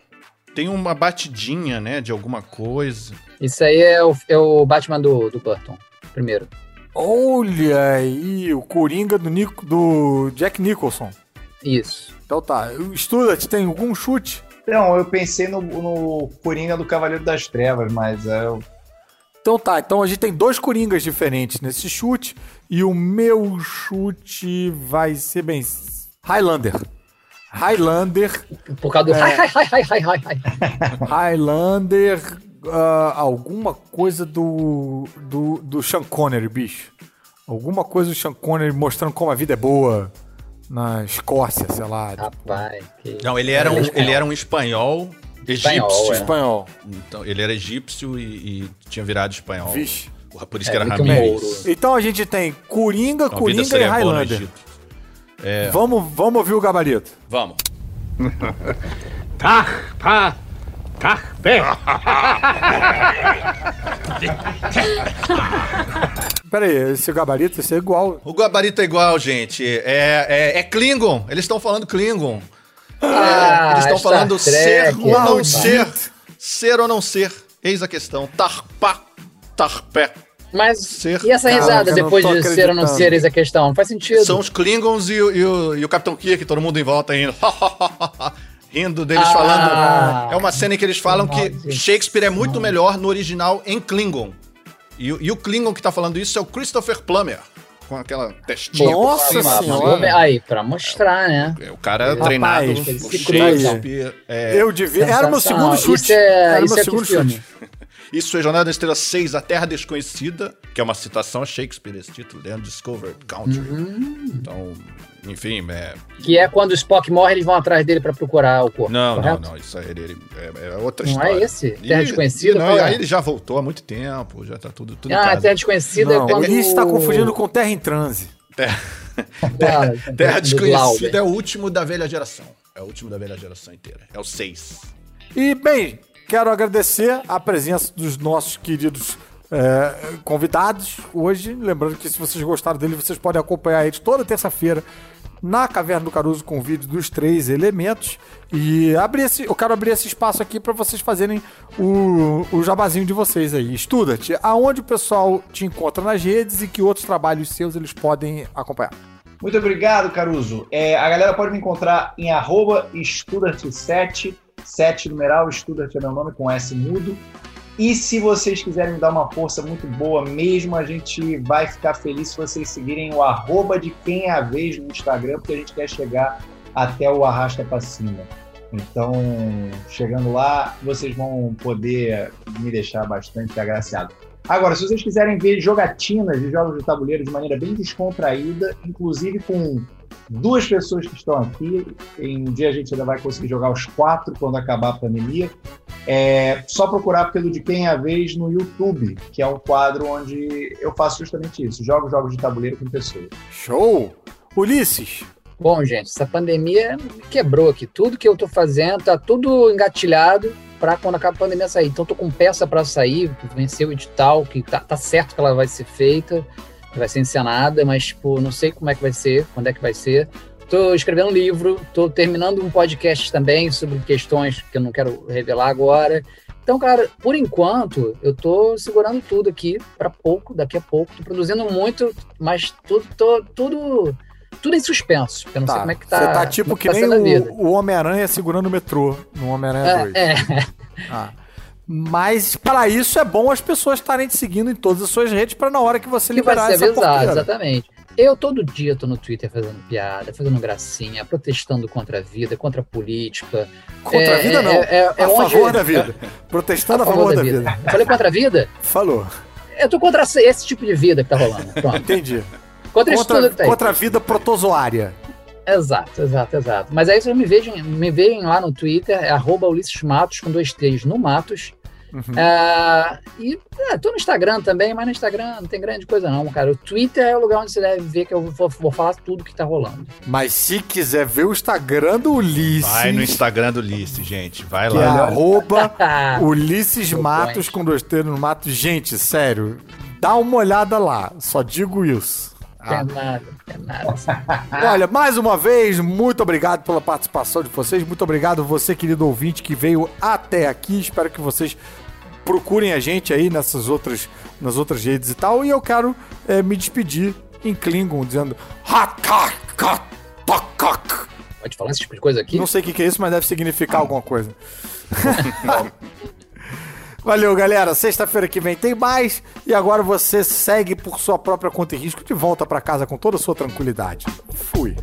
Tem uma batidinha, né, de alguma coisa. Isso aí é o, é o Batman do, do Burton, primeiro. Olha aí, o Coringa do, Nico, do Jack Nicholson. Isso. Então tá. Estuda, tem algum chute? Não, eu pensei no, no Coringa do Cavaleiro das Trevas, mas é, eu- Então tá, então a gente tem dois Coringas diferentes nesse chute. E o meu chute vai ser bem. Highlander. Highlander. Por causa do. É. Hi, hi, hi, hi, hi, hi. Highlander. Ah, alguma coisa do, do. do Sean Connery, bicho. Alguma coisa do Sean Connery mostrando como a vida é boa. na Escócia, sei lá. Rapaz, que... Não, ele era, um, ele era um espanhol Espanhol, egípcio. é. Espanhol. Então, ele era egípcio e, e tinha virado espanhol. Vixe. Porra, Por isso É, que era Ramírez. Mouro. Então a gente tem Coringa, Então, Coringa e Highlander. É. Vamos, vamos ouvir o gabarito. Vamos. Tarpa. [LAUGHS] Tarpé. [LAUGHS] Pera aí, esse gabarito, esse é igual. O gabarito é igual, gente. É, é, é Klingon. Eles estão falando Klingon. Ah, Eles estão falando Trek, ser ou não ser. Ser ou não ser. Eis a questão. Tarpa. Tarpé. Mas Ser- e essa Caraca, risada não depois de ser ou não ser eis a questão? Não faz sentido. São os Klingons e, o- e o, e o Capitão Kirk, todo mundo em volta rindo. [LAUGHS] rindo deles Ah. falando. É uma cena em que eles falam que. Shakespeare é muito melhor no original em Klingon. E, o- e o Klingon que tá falando isso é o Christopher Plummer. Com aquela testinha. Nossa senhora. Aí, pra mostrar, né? É o cara Rapaz, treinado se Shakespeare. É, Eu devia. Era o meu segundo chute. Isso é, Era o meu é segundo chute. Isso é Jornada da Estrela 6, A Terra Desconhecida, que é uma citação a Shakespeare, esse título, The Undiscovered Country. Uhum. Então, enfim, é... Que é quando o Spock morre, eles vão atrás dele pra procurar o corpo. Não, correto? não, não, isso aí ele, ele- é, é outra Não história. é esse? Terra Ih, Desconhecida? Não, é? aí ele já voltou há muito tempo, já tá tudo, tudo em Ah. Terra Desconhecida Não, é quando... ele está confundindo com Terra em Transe. [LAUGHS] [LAUGHS] Terra, Terra do Glauber. Desconhecida é o último da velha geração. É o último da velha geração inteira. É o 6. E, bem, quero agradecer a presença dos nossos queridos é, convidados hoje. Lembrando que se vocês gostaram dele, vocês podem acompanhar eles toda terça-feira na Caverna do Caruso com o vídeo dos três elementos. E abrir esse, eu quero abrir esse espaço aqui para vocês fazerem o, o jabazinho de vocês aí. Estuda-te, aonde o pessoal te encontra nas redes e que outros trabalhos seus eles podem acompanhar. Muito obrigado, Caruso. É, a galera pode me encontrar em arroba estudarte7, 7 numeral, estudarte é meu nome com S mudo. E se vocês quiserem dar uma força muito boa mesmo, a gente vai ficar feliz se vocês seguirem o arroba de quem é a vez no Instagram, porque a gente quer chegar até o arrasta pra cima. Então, chegando lá, vocês vão poder me deixar bastante agraciado. Agora, se vocês quiserem ver jogatinas de jogos de tabuleiro de maneira bem descontraída, inclusive com duas pessoas que estão aqui, em um dia a gente ainda vai conseguir jogar os quatro quando acabar a pandemia, é só procurar pelo De Quem é a Vez no YouTube, que é um quadro onde eu faço justamente isso, jogo jogos de tabuleiro com pessoas. Show! Ulisses, Bom, gente, essa pandemia me quebrou aqui. Tudo que eu tô fazendo tá tudo engatilhado pra quando acaba a pandemia sair. Então tô com peça pra sair, vencer o edital, que tá, tá certo que ela vai ser feita, vai ser encenada, mas tipo, não sei como é que vai ser, quando é que vai ser. Tô escrevendo um livro, tô terminando um podcast também sobre questões que eu não quero revelar agora. Então, cara, por enquanto, eu tô segurando tudo aqui pra pouco, daqui a pouco. Tô produzindo muito, mas tudo, tô, tudo tudo em suspenso. Eu não sei como é que tá. Você tá tipo como que tá nem o, o Homem-Aranha segurando o metrô no Homem-Aranha 2. É, é. Ah. Mas para isso é bom as pessoas estarem te seguindo em todas as suas redes para na hora que você que vai liberar ser essa avisado, exatamente. Eu todo dia tô no Twitter fazendo piada, fazendo gracinha, protestando contra a vida, contra a política. Contra a É, vida, é, não. é, é a onde- favor da vida. [LAUGHS] Protestando a favor, da vida. Eu falei contra a vida? [LAUGHS] Falou. Eu tô contra esse tipo de vida que tá rolando. Pronto. Entendi. Contra Contra, tá contra a vida protozoária. Exato, exato, exato. Mas aí vocês me vejam, me veem lá no Twitter, é arroba Ulisses Matos, com dois T's no Matos. Uhum. Ah, e é, tô no Instagram também, mas no Instagram não tem grande coisa não, cara. O Twitter é o lugar onde você deve ver que eu vou, vou falar tudo que tá rolando. Mas se quiser ver o Instagram do Ulisses, Vai no Instagram do Lice, gente. Vai que é lá. arroba [LAUGHS] Ulisses Matos com dois T no Matos. Gente, sério, dá uma olhada lá. Só digo isso. Não Ah. nada, não tem nada. [LAUGHS] Olha, mais uma vez, muito obrigado pela participação de vocês. Muito obrigado você, querido ouvinte, que veio até aqui. Espero que vocês procurem a gente aí nessas outras, nas outras redes e tal. E eu quero eh, me despedir em Klingon, dizendo Hakakakakak. Pode falar esse tipo de coisa aqui? Não sei o que que é isso, mas deve significar alguma coisa. [LAUGHS] Valeu, galera. Sexta-feira que vem tem mais. E agora você segue por sua própria conta e risco de volta pra casa com toda a sua tranquilidade. Fui.